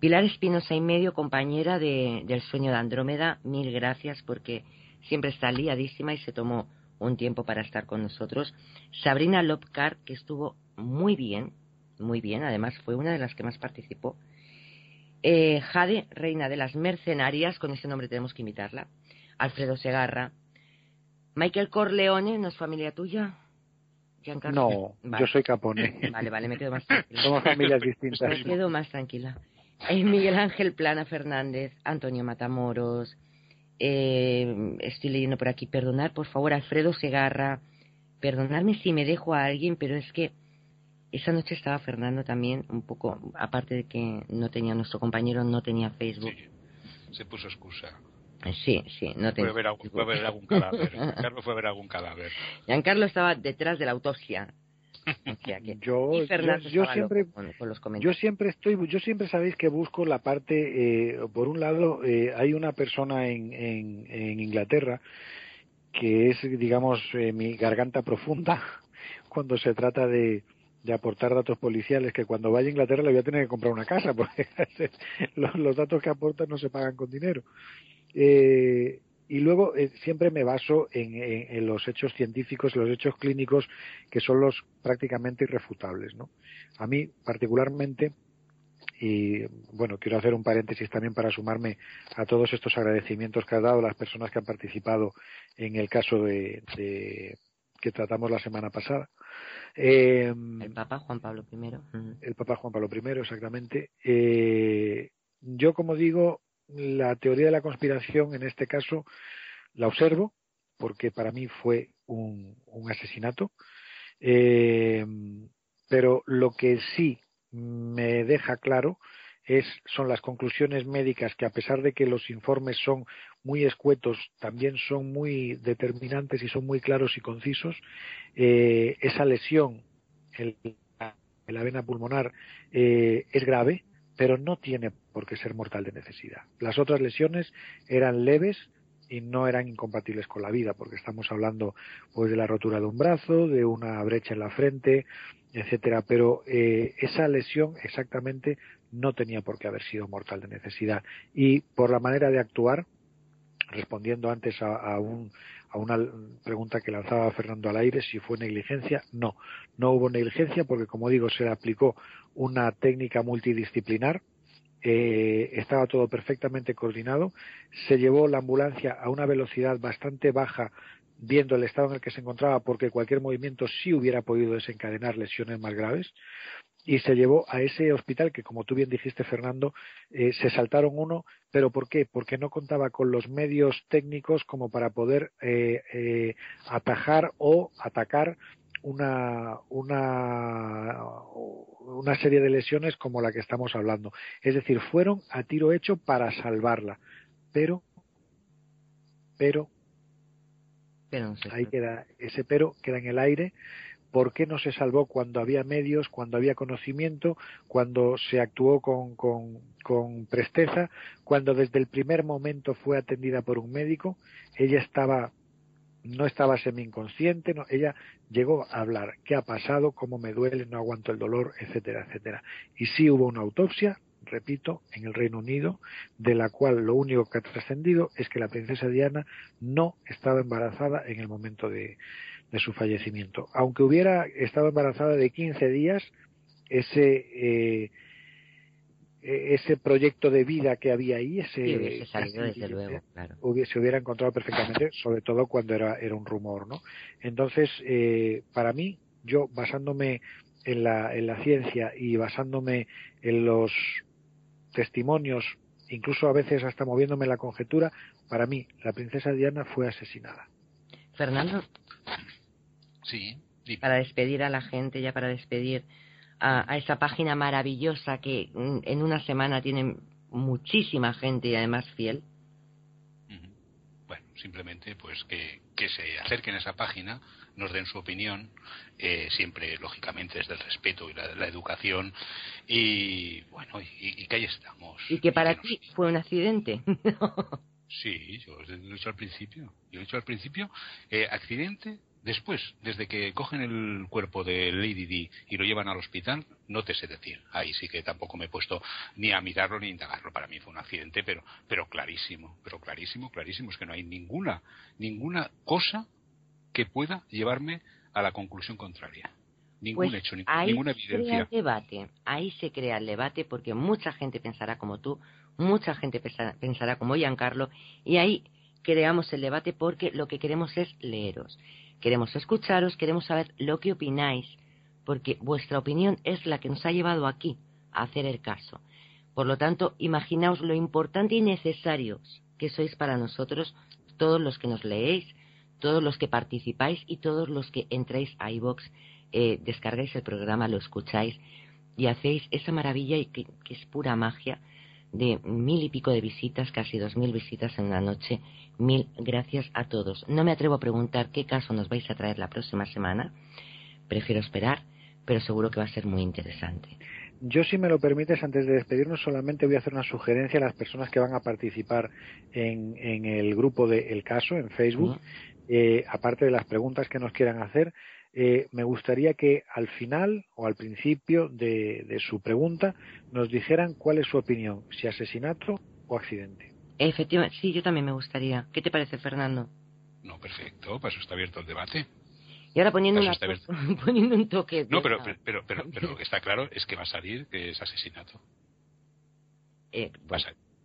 Pilar Espinosa y medio, compañera de, del sueño de Andrómeda, mil gracias porque siempre está liadísima y se tomó un tiempo para estar con nosotros. Sabrina Lopkar, que estuvo muy bien, muy bien, además fue una de las que más participó. Eh, Jade, reina de las mercenarias, con ese nombre tenemos que invitarla. Alfredo Segarra. Michael Corleone, ¿no es familia tuya? No, yo soy Capone. Vale, vale, me quedo más tranquila. Somos familias distintas. Me quedo más tranquila. Eh, Miguel Ángel Plana Fernández, Antonio Matamoros, eh, estoy leyendo por aquí, perdonar por favor, Alfredo Segarra, perdonadme si me dejo a alguien, pero es que esa noche estaba Fernando también, un poco, aparte de que no tenía, nuestro compañero no tenía Facebook. se puso excusa. Sí, sí, no tenía. Fue a ver, fue a ver algún cadáver. Giancarlo fue a ver algún cadáver. Giancarlo estaba detrás de la autopsia. yo, yo, siempre, yo siempre estoy, yo siempre sabéis que busco la parte, eh, por un lado, eh, hay una persona en, en, en Inglaterra que es, digamos, eh, mi garganta profunda cuando se trata de, de aportar datos policiales que cuando vaya a Inglaterra le voy a tener que comprar una casa porque los, datos que aportan no se pagan con dinero. Eh, y luego eh, siempre me baso en, los hechos científicos, los hechos clínicos, que son los prácticamente irrefutables. ¿no? A mí, particularmente, y bueno, quiero hacer un paréntesis también para sumarme a todos estos agradecimientos que ha dado las personas que han participado en el caso de, que tratamos la semana pasada. el Papa Juan Pablo I. El Papa Juan Pablo I, exactamente. Eh, yo, como digo, la teoría de la conspiración en este caso la observo porque para mí fue un, asesinato, eh, pero lo que sí me deja claro es, son las conclusiones médicas que a pesar de que los informes son muy escuetos, también son muy determinantes y son muy claros y concisos, eh, esa lesión en la, vena pulmonar eh, es grave, pero no tiene por qué ser mortal de necesidad. Las otras lesiones eran leves y no eran incompatibles con la vida, porque estamos hablando pues de la rotura de un brazo, de una brecha en la frente, etcétera, pero eh, esa lesión exactamente no tenía por qué haber sido mortal de necesidad. Y por la manera de actuar respondiendo antes a, un, a una pregunta que lanzaba Fernando al aire, si fue negligencia, no, no hubo negligencia porque, como digo, se aplicó una técnica multidisciplinar, eh, estaba todo perfectamente coordinado, se llevó la ambulancia a una velocidad bastante baja viendo el estado en el que se encontraba porque cualquier movimiento sí hubiera podido desencadenar lesiones más graves y se llevó a ese hospital que, como tú bien dijiste, Fernando, eh, se saltaron uno, pero ¿por qué? Porque no contaba con los medios técnicos como para poder eh, eh, atajar o atacar una, una, una serie de lesiones como la que estamos hablando. Es decir, fueron a tiro hecho para salvarla, pero, pero, pero ahí queda, ese pero queda en el aire por qué no se salvó cuando había medios, cuando había conocimiento, cuando se actuó con, con, presteza, cuando desde el primer momento fue atendida por un médico, ella estaba no estaba semi inconsciente, no, ella llegó a hablar qué ha pasado, cómo me duele, no aguanto el dolor, etcétera, etcétera. Y sí hubo una autopsia, repito, en el Reino Unido, de la cual lo único que ha trascendido es que la princesa Diana no estaba embarazada en el momento de, de su fallecimiento. Aunque hubiera estado embarazada de 15 días, ese eh, ese proyecto de vida que había ahí, ese se hubiera encontrado perfectamente, sobre todo cuando era, era un rumor, ¿no? Entonces, eh, para mí, yo basándome en la, en la ciencia y basándome en los testimonios, incluso a veces hasta moviéndome en la conjetura, para mí la princesa Diana fue asesinada. Fernando, Sí. Para despedir a la gente, ya para despedir a, esa página maravillosa que en una semana tiene muchísima gente y además fiel. Bueno, simplemente pues que, que se acerquen a esa página, nos den su opinión, eh, siempre lógicamente desde el respeto y la, educación y bueno, y, que ahí estamos. Y que para ti fue un accidente. sí, yo lo he dicho al principio. Yo he dicho al principio, eh, accidente Después, desde que cogen el cuerpo de Lady Di y lo llevan al hospital, no te sé decir. Ahí sí que tampoco me he puesto ni a mirarlo ni a indagarlo. Para mí fue un accidente, pero, pero clarísimo, pero clarísimo, clarísimo. Es que no hay ninguna, ninguna cosa que pueda llevarme a la conclusión contraria. Ningún pues hecho, ninguna evidencia. el debate, ahí se crea el debate porque mucha gente pensará como tú, mucha gente pensará como Giancarlo y ahí creamos el debate porque lo que queremos es leeros. Queremos escucharos, queremos saber lo que opináis, porque vuestra opinión es la que nos ha llevado aquí a hacer el caso. Por lo tanto, imaginaos lo importante y necesario que sois para nosotros, todos los que nos leéis, todos los que participáis y todos los que entráis a iVox, eh, descargáis el programa, lo escucháis y hacéis esa maravilla y que es pura magia de mil y pico de visitas, casi dos mil visitas en una noche. Mil gracias a todos. No me atrevo a preguntar qué caso nos vais a traer la próxima semana. Prefiero esperar, pero seguro que va a ser muy interesante. Yo, si me lo permites, antes de despedirnos, solamente voy a hacer una sugerencia a las personas que van a participar en, el grupo de El Caso en Facebook. Eh, aparte de las preguntas que nos quieran hacer, eh, me gustaría que al final o al principio de, su pregunta nos dijeran cuál es su opinión, si asesinato o accidente. Efectivamente, sí, yo también me gustaría. ¿Qué te parece, Fernando? No, perfecto, para eso está abierto el debate. Y ahora poniendo, poniendo un toque. No, pero, pero, pero, pero, lo que está claro es que va a salir que es asesinato. Eh,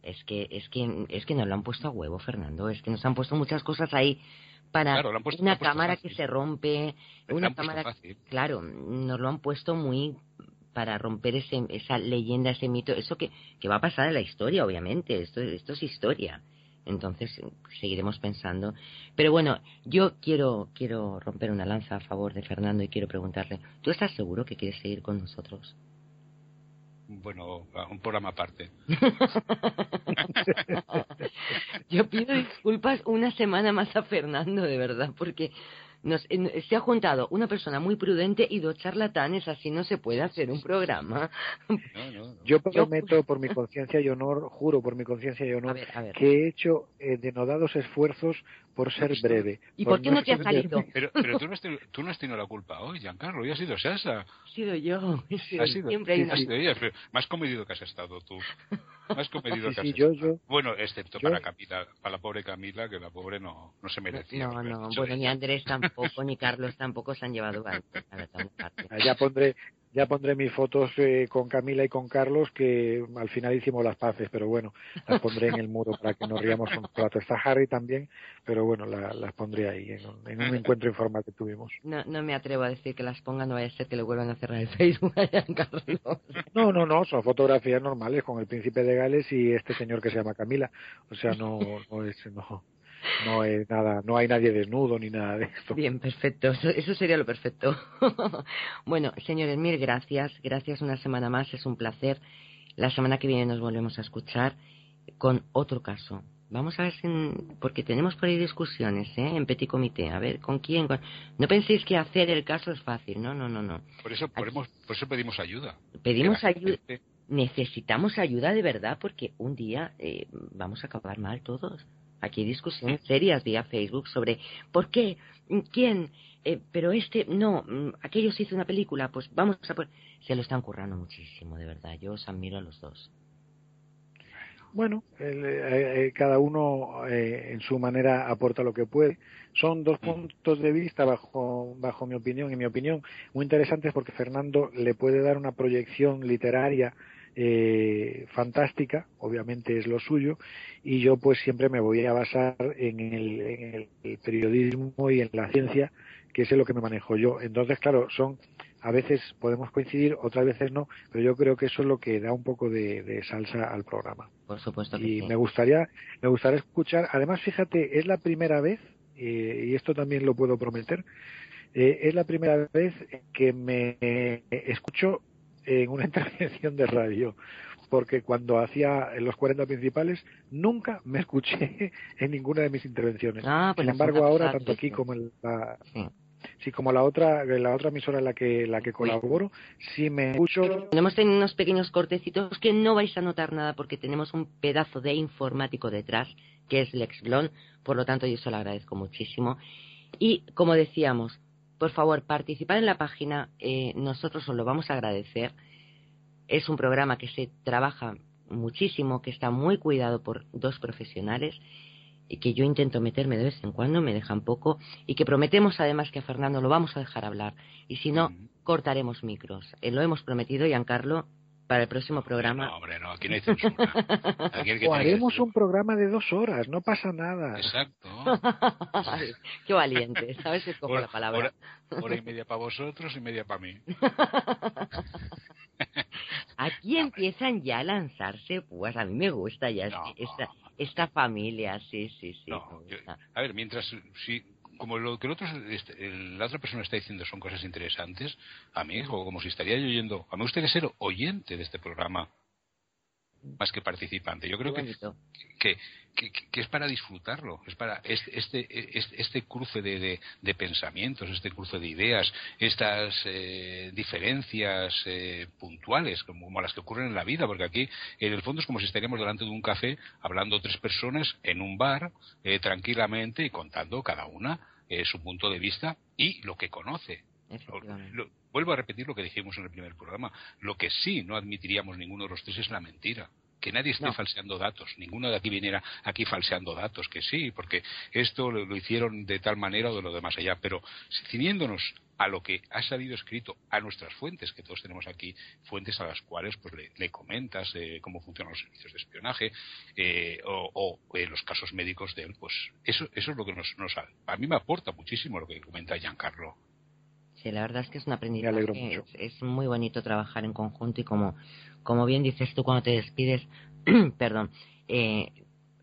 Es que, es que, es que nos lo han puesto a huevo, Fernando. Es que nos han puesto muchas cosas ahí para una cámara que se rompe, una cámara, claro, nos lo han puesto muy para romper ese, esa leyenda, ese mito, eso que, que va a pasar en la historia, obviamente, esto, esto es historia. Entonces seguiremos pensando. Pero bueno, yo quiero, quiero romper una lanza a favor de Fernando y quiero preguntarle, ¿tú estás seguro que quieres seguir con nosotros? bueno, un programa aparte. Yo pido disculpas una semana más a Fernando, de verdad, porque nos, se ha juntado una persona muy prudente y dos charlatanes, así no se puede hacer un programa. Yo prometo por mi conciencia y honor, juro por mi conciencia y honor, que he hecho eh, denodados esfuerzos por ser breve. ¿Y por, qué no, te ha salido? Pero, pero tú, no has tenido, tú, no has tenido, la culpa hoy, Giancarlo, y ha sido Sasa. Ha sido yo. Ha sido, siempre ha sido ella, más comedido que has estado tú. Más comedido que has estado. Bueno, excepto para Camila, para la pobre Camila, que la pobre no, no se merecía. No, no, bueno, ni Andrés tampoco, ni Carlos tampoco se han llevado a, Ya pondré, ya pondré mis fotos eh, con Camila y con Carlos, que al final hicimos las paces, pero bueno, las pondré en el muro para que nos riamos un rato. Está Harry también, pero bueno, las pondré ahí, en un, encuentro informal que tuvimos. No, no me atrevo a decir que las pongan, no vaya a ser que le vuelvan a cerrar el Facebook a Carlos. No, no, no, son fotografías normales con el príncipe de Gales y este señor que se llama Camila. O sea, no, no es, no, no es nada, no hay nadie desnudo ni nada de esto. Bien, perfecto, eso, sería lo perfecto. bueno, señores, mil gracias, gracias una semana más, es un placer. La semana que viene nos volvemos a escuchar con otro caso. Vamos a ver si, porque tenemos por ahí discusiones, ¿eh? En petit comité. A ver, ¿con quién? No penséis que hacer el caso es fácil, no, no, no, no. Por eso, por eso pedimos ayuda. Pedimos ayuda. Necesitamos ayuda de verdad porque un día eh, vamos a acabar mal todos. Aquí hay discusiones serias vía Facebook sobre por qué, quién, eh, pero este, no, mm, aquellos hizo una película, pues vamos a por... Se lo están currando muchísimo, de verdad. Yo os admiro a los dos. Bueno, eh, eh, cada uno en su manera aporta lo que puede. Son dos mm. puntos de vista bajo, bajo mi opinión y mi opinión muy interesantes porque Fernando le puede dar una proyección literaria eh, fantástica, obviamente es lo suyo, y yo pues siempre me voy a basar en el, periodismo y en la ciencia, que es en lo que me manejo yo. Entonces, claro, son a veces podemos coincidir, otras veces no, pero yo creo que eso es lo que da un poco de, salsa al programa. Por supuesto. y me gustaría, me gustaría escuchar. Además, fíjate, es la primera vez eh, y esto también lo puedo prometer. Eh, es la primera vez que me escucho en una intervención de radio, porque cuando hacía los 40 principales nunca me escuché en ninguna de mis intervenciones. Ah, pues Sin embargo, ahora, tanto aquí como en la... Sí. como la otra, la otra emisora en la que, la que colaboro, sí me escucho. Tenemos unos pequeños cortecitos que no vais a notar nada porque tenemos un pedazo de informático detrás, que es Lex Blon, por lo tanto yo se lo agradezco muchísimo. Y como decíamos, por favor, participar en la página, eh, nosotros os lo vamos a agradecer. Es un programa que se trabaja muchísimo, que está muy cuidado por dos profesionales y que yo intento meterme de vez en cuando, me dejan poco, y que prometemos además que a Fernando lo vamos a dejar hablar, y si no, cortaremos micros. Eh, lo hemos prometido, Giancarlo, para el próximo programa. No, hombre, no, aquí no hay censura. o haremos un programa de dos horas, no pasa nada. Exacto. Qué valiente, ¿sabes? Escojo la palabra. Hora, y media para vosotros y media para mí. Aquí empiezan ya a lanzarse, pues a mí me gusta ya esta, esta familia, sí, sí, sí. a ver, mientras, si como lo que el otro, este, la otra persona está diciendo son cosas interesantes, a mí, como si estaría yo oyendo, a mí me gustaría ser oyente de este programa más que participante. Yo creo que, que, que, es para disfrutarlo, es para este, este, este, cruce de, de, pensamientos, este cruce de ideas, estas eh, diferencias eh, puntuales como, las que ocurren en la vida, porque aquí en el fondo es como si estaríamos delante de un café hablando tres personas en un bar eh, tranquilamente y contando cada una su punto de vista y lo que conoce vuelvo a repetir lo que dijimos en el primer programa. Lo que sí no admitiríamos ninguno de los tres es la mentira. que nadie esté falseando datos, ninguno de aquí viniera aquí falseando datos, que sí, porque esto lo, hicieron de tal manera o de lo demás allá, pero ciñéndonos a lo que ha salido escrito, a nuestras fuentes, que todos tenemos aquí, fuentes a las cuales pues le, comentas eh, cómo funcionan los servicios de espionaje eh, o, eh, los casos médicos de él, pues eso, eso es lo que nos, nos a mí me aporta muchísimo lo que comenta Giancarlo. Sí, la verdad es que es un aprendizaje. Es, es, muy bonito trabajar en conjunto y como, como bien dices tú cuando te despides, perdón, eh,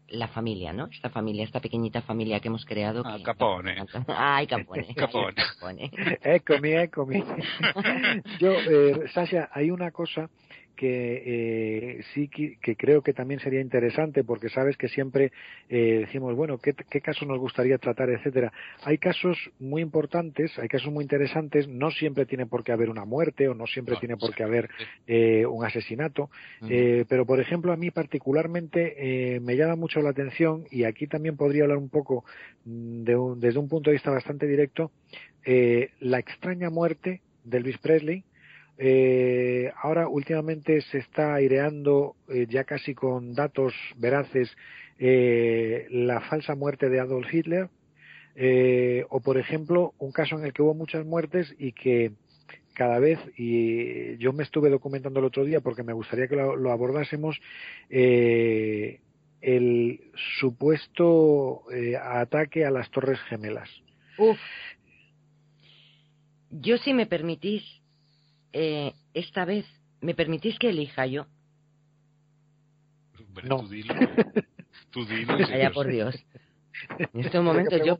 la familia, ¿no? Esta familia, esta pequeñita familia que hemos creado. Ah, Capone. Ay, Capone. Capone. Capone. Eccomi, eccomi. Yo, eh, Sasha, hay una cosa que eh, sí que, creo que también sería interesante porque sabes que siempre eh, decimos bueno ¿qué, qué caso nos gustaría tratar etcétera hay casos muy importantes hay casos muy interesantes. No siempre tiene por qué haber una muerte o no siempre tiene por qué haber eh, un asesinato. Eh, pero por ejemplo a mí particularmente eh, me llama mucho la atención y aquí también podría hablar un poco mm, de desde un punto de vista bastante directo eh, la extraña muerte de Elvis Presley eh, ahora últimamente se está aireando eh, ya casi con datos veraces eh, la falsa muerte de Adolf Hitler o por ejemplo un caso en el que hubo muchas muertes y que cada vez y yo me estuve documentando el otro día porque me gustaría que lo, abordásemos el supuesto ataque a las Torres Gemelas. Uf. Yo si me permitís eh, esta vez, ¿me permitís que elija yo? no. Tú dilo. Tú dilo por Dios. En este momento yo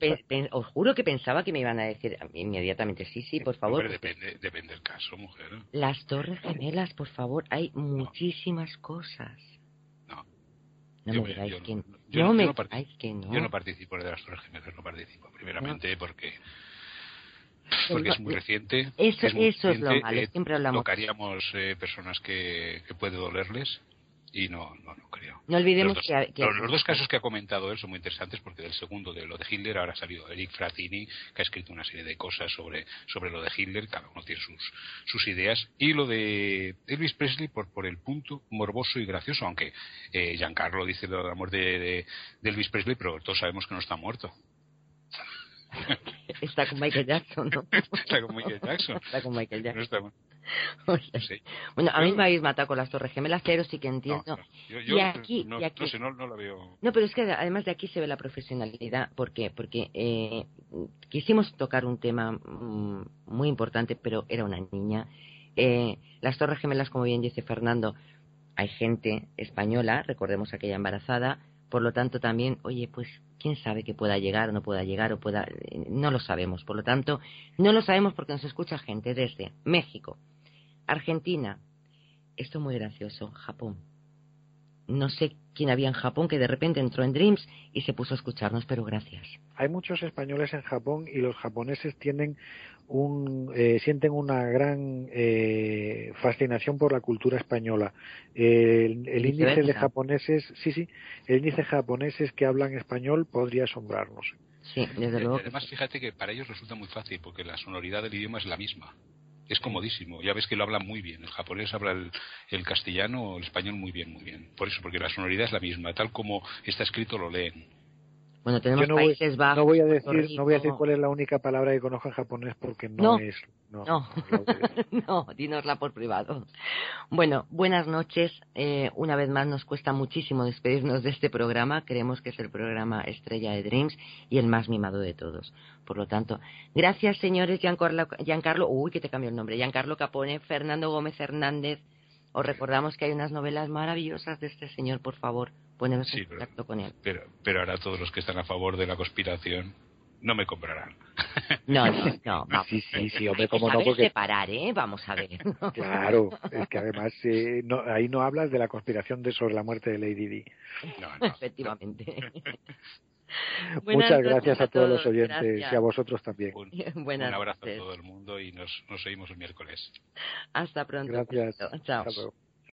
os juro que pensaba que me iban a decir inmediatamente, sí, sí, por favor. depende, depende del caso, mujer. Las Torres Gemelas, por favor, hay muchísimas cosas. No. No yo me digáis que no. Yo, me no que no. Yo no participo de las Torres Gemelas, no participo. Primeramente porque porque es muy reciente. Eso es, lo malo, eh, siempre hablamos. Tocaríamos eh, personas que, que puede dolerles y no, no, no creo. No olvidemos los dos, que, Los, dos casos que ha comentado él son muy interesantes porque del segundo, de lo de Hitler, ahora ha salido Eric Fratini, que ha escrito una serie de cosas sobre, sobre lo de Hitler, cada uno tiene sus, sus ideas, y lo de Elvis Presley por, por el punto morboso y gracioso, aunque eh, Giancarlo dice lo de la muerte de, de, de Elvis Presley, pero todos sabemos que no está muerto. Está con Michael Jackson, ¿no? Está con Michael Jackson. Está con Michael Jackson. No sí. Bueno, a mí me habéis matado con las Torres Gemelas, pero sí que entiendo. No, Yo, yo, y aquí, no, y aquí... no, sé, la veo. No, pero es que además de aquí se ve la profesionalidad. ¿Por qué? Porque eh, quisimos tocar un tema mmm, muy importante, pero era una niña. Eh, las Torres Gemelas, como bien dice Fernando, hay gente española, recordemos aquella embarazada, por lo tanto también, oye, pues quién sabe que pueda llegar o no pueda llegar o pueda, no lo sabemos. Por lo tanto, no lo sabemos porque nos escucha gente desde México, Argentina, esto es muy gracioso, Japón. No sé quién había en Japón que de repente entró en Dreams y se puso a escucharnos, pero gracias. Hay muchos españoles en Japón y los japoneses tienen un, eh, sienten una gran eh, fascinación por la cultura española. el, el índice de japoneses, sí, sí, el índice de japoneses que hablan español podría asombrarnos. Sí, desde luego. Además, fíjate que para ellos resulta muy fácil porque la sonoridad del idioma es la misma. Es comodísimo. Ya ves que lo hablan muy bien. El japonés habla el, el castellano o el español muy bien, muy bien. Por eso, porque la sonoridad es la misma. Tal como está escrito, lo leen. Bueno, tenemos Países voy, Bajos. No voy a decir, no voy a decir cuál es la única palabra que conozco en japonés porque no, no es. No, no, no, dínosla por privado. Bueno, buenas noches. Eh, una vez más nos cuesta muchísimo despedirnos de este programa. Creemos que es el programa estrella de Dreams y el más mimado de todos. Por lo tanto, gracias señores Giancarlo, Giancarlo uy, que te cambió el nombre, Giancarlo Capone, Fernando Gómez Hernández. Os recordamos que hay unas novelas maravillosas de este señor, por favor ponemos sí, en contacto pero, con él. Pero, pero ahora todos los que están a favor de la conspiración no me comprarán. No, no, no. Vamos, sí, sí, sí, hombre, cómo no, porque... separar, ¿eh? Vamos a ver. Claro, es que además eh, no, ahí no hablas de la conspiración de sobre la muerte de Lady Di. No, no. Efectivamente. Muchas gracias a todos, los oyentes gracias. y a vosotros también. Un, un abrazo a todo el mundo y nos, nos oímos el miércoles. Hasta pronto. Gracias. Chao. Hasta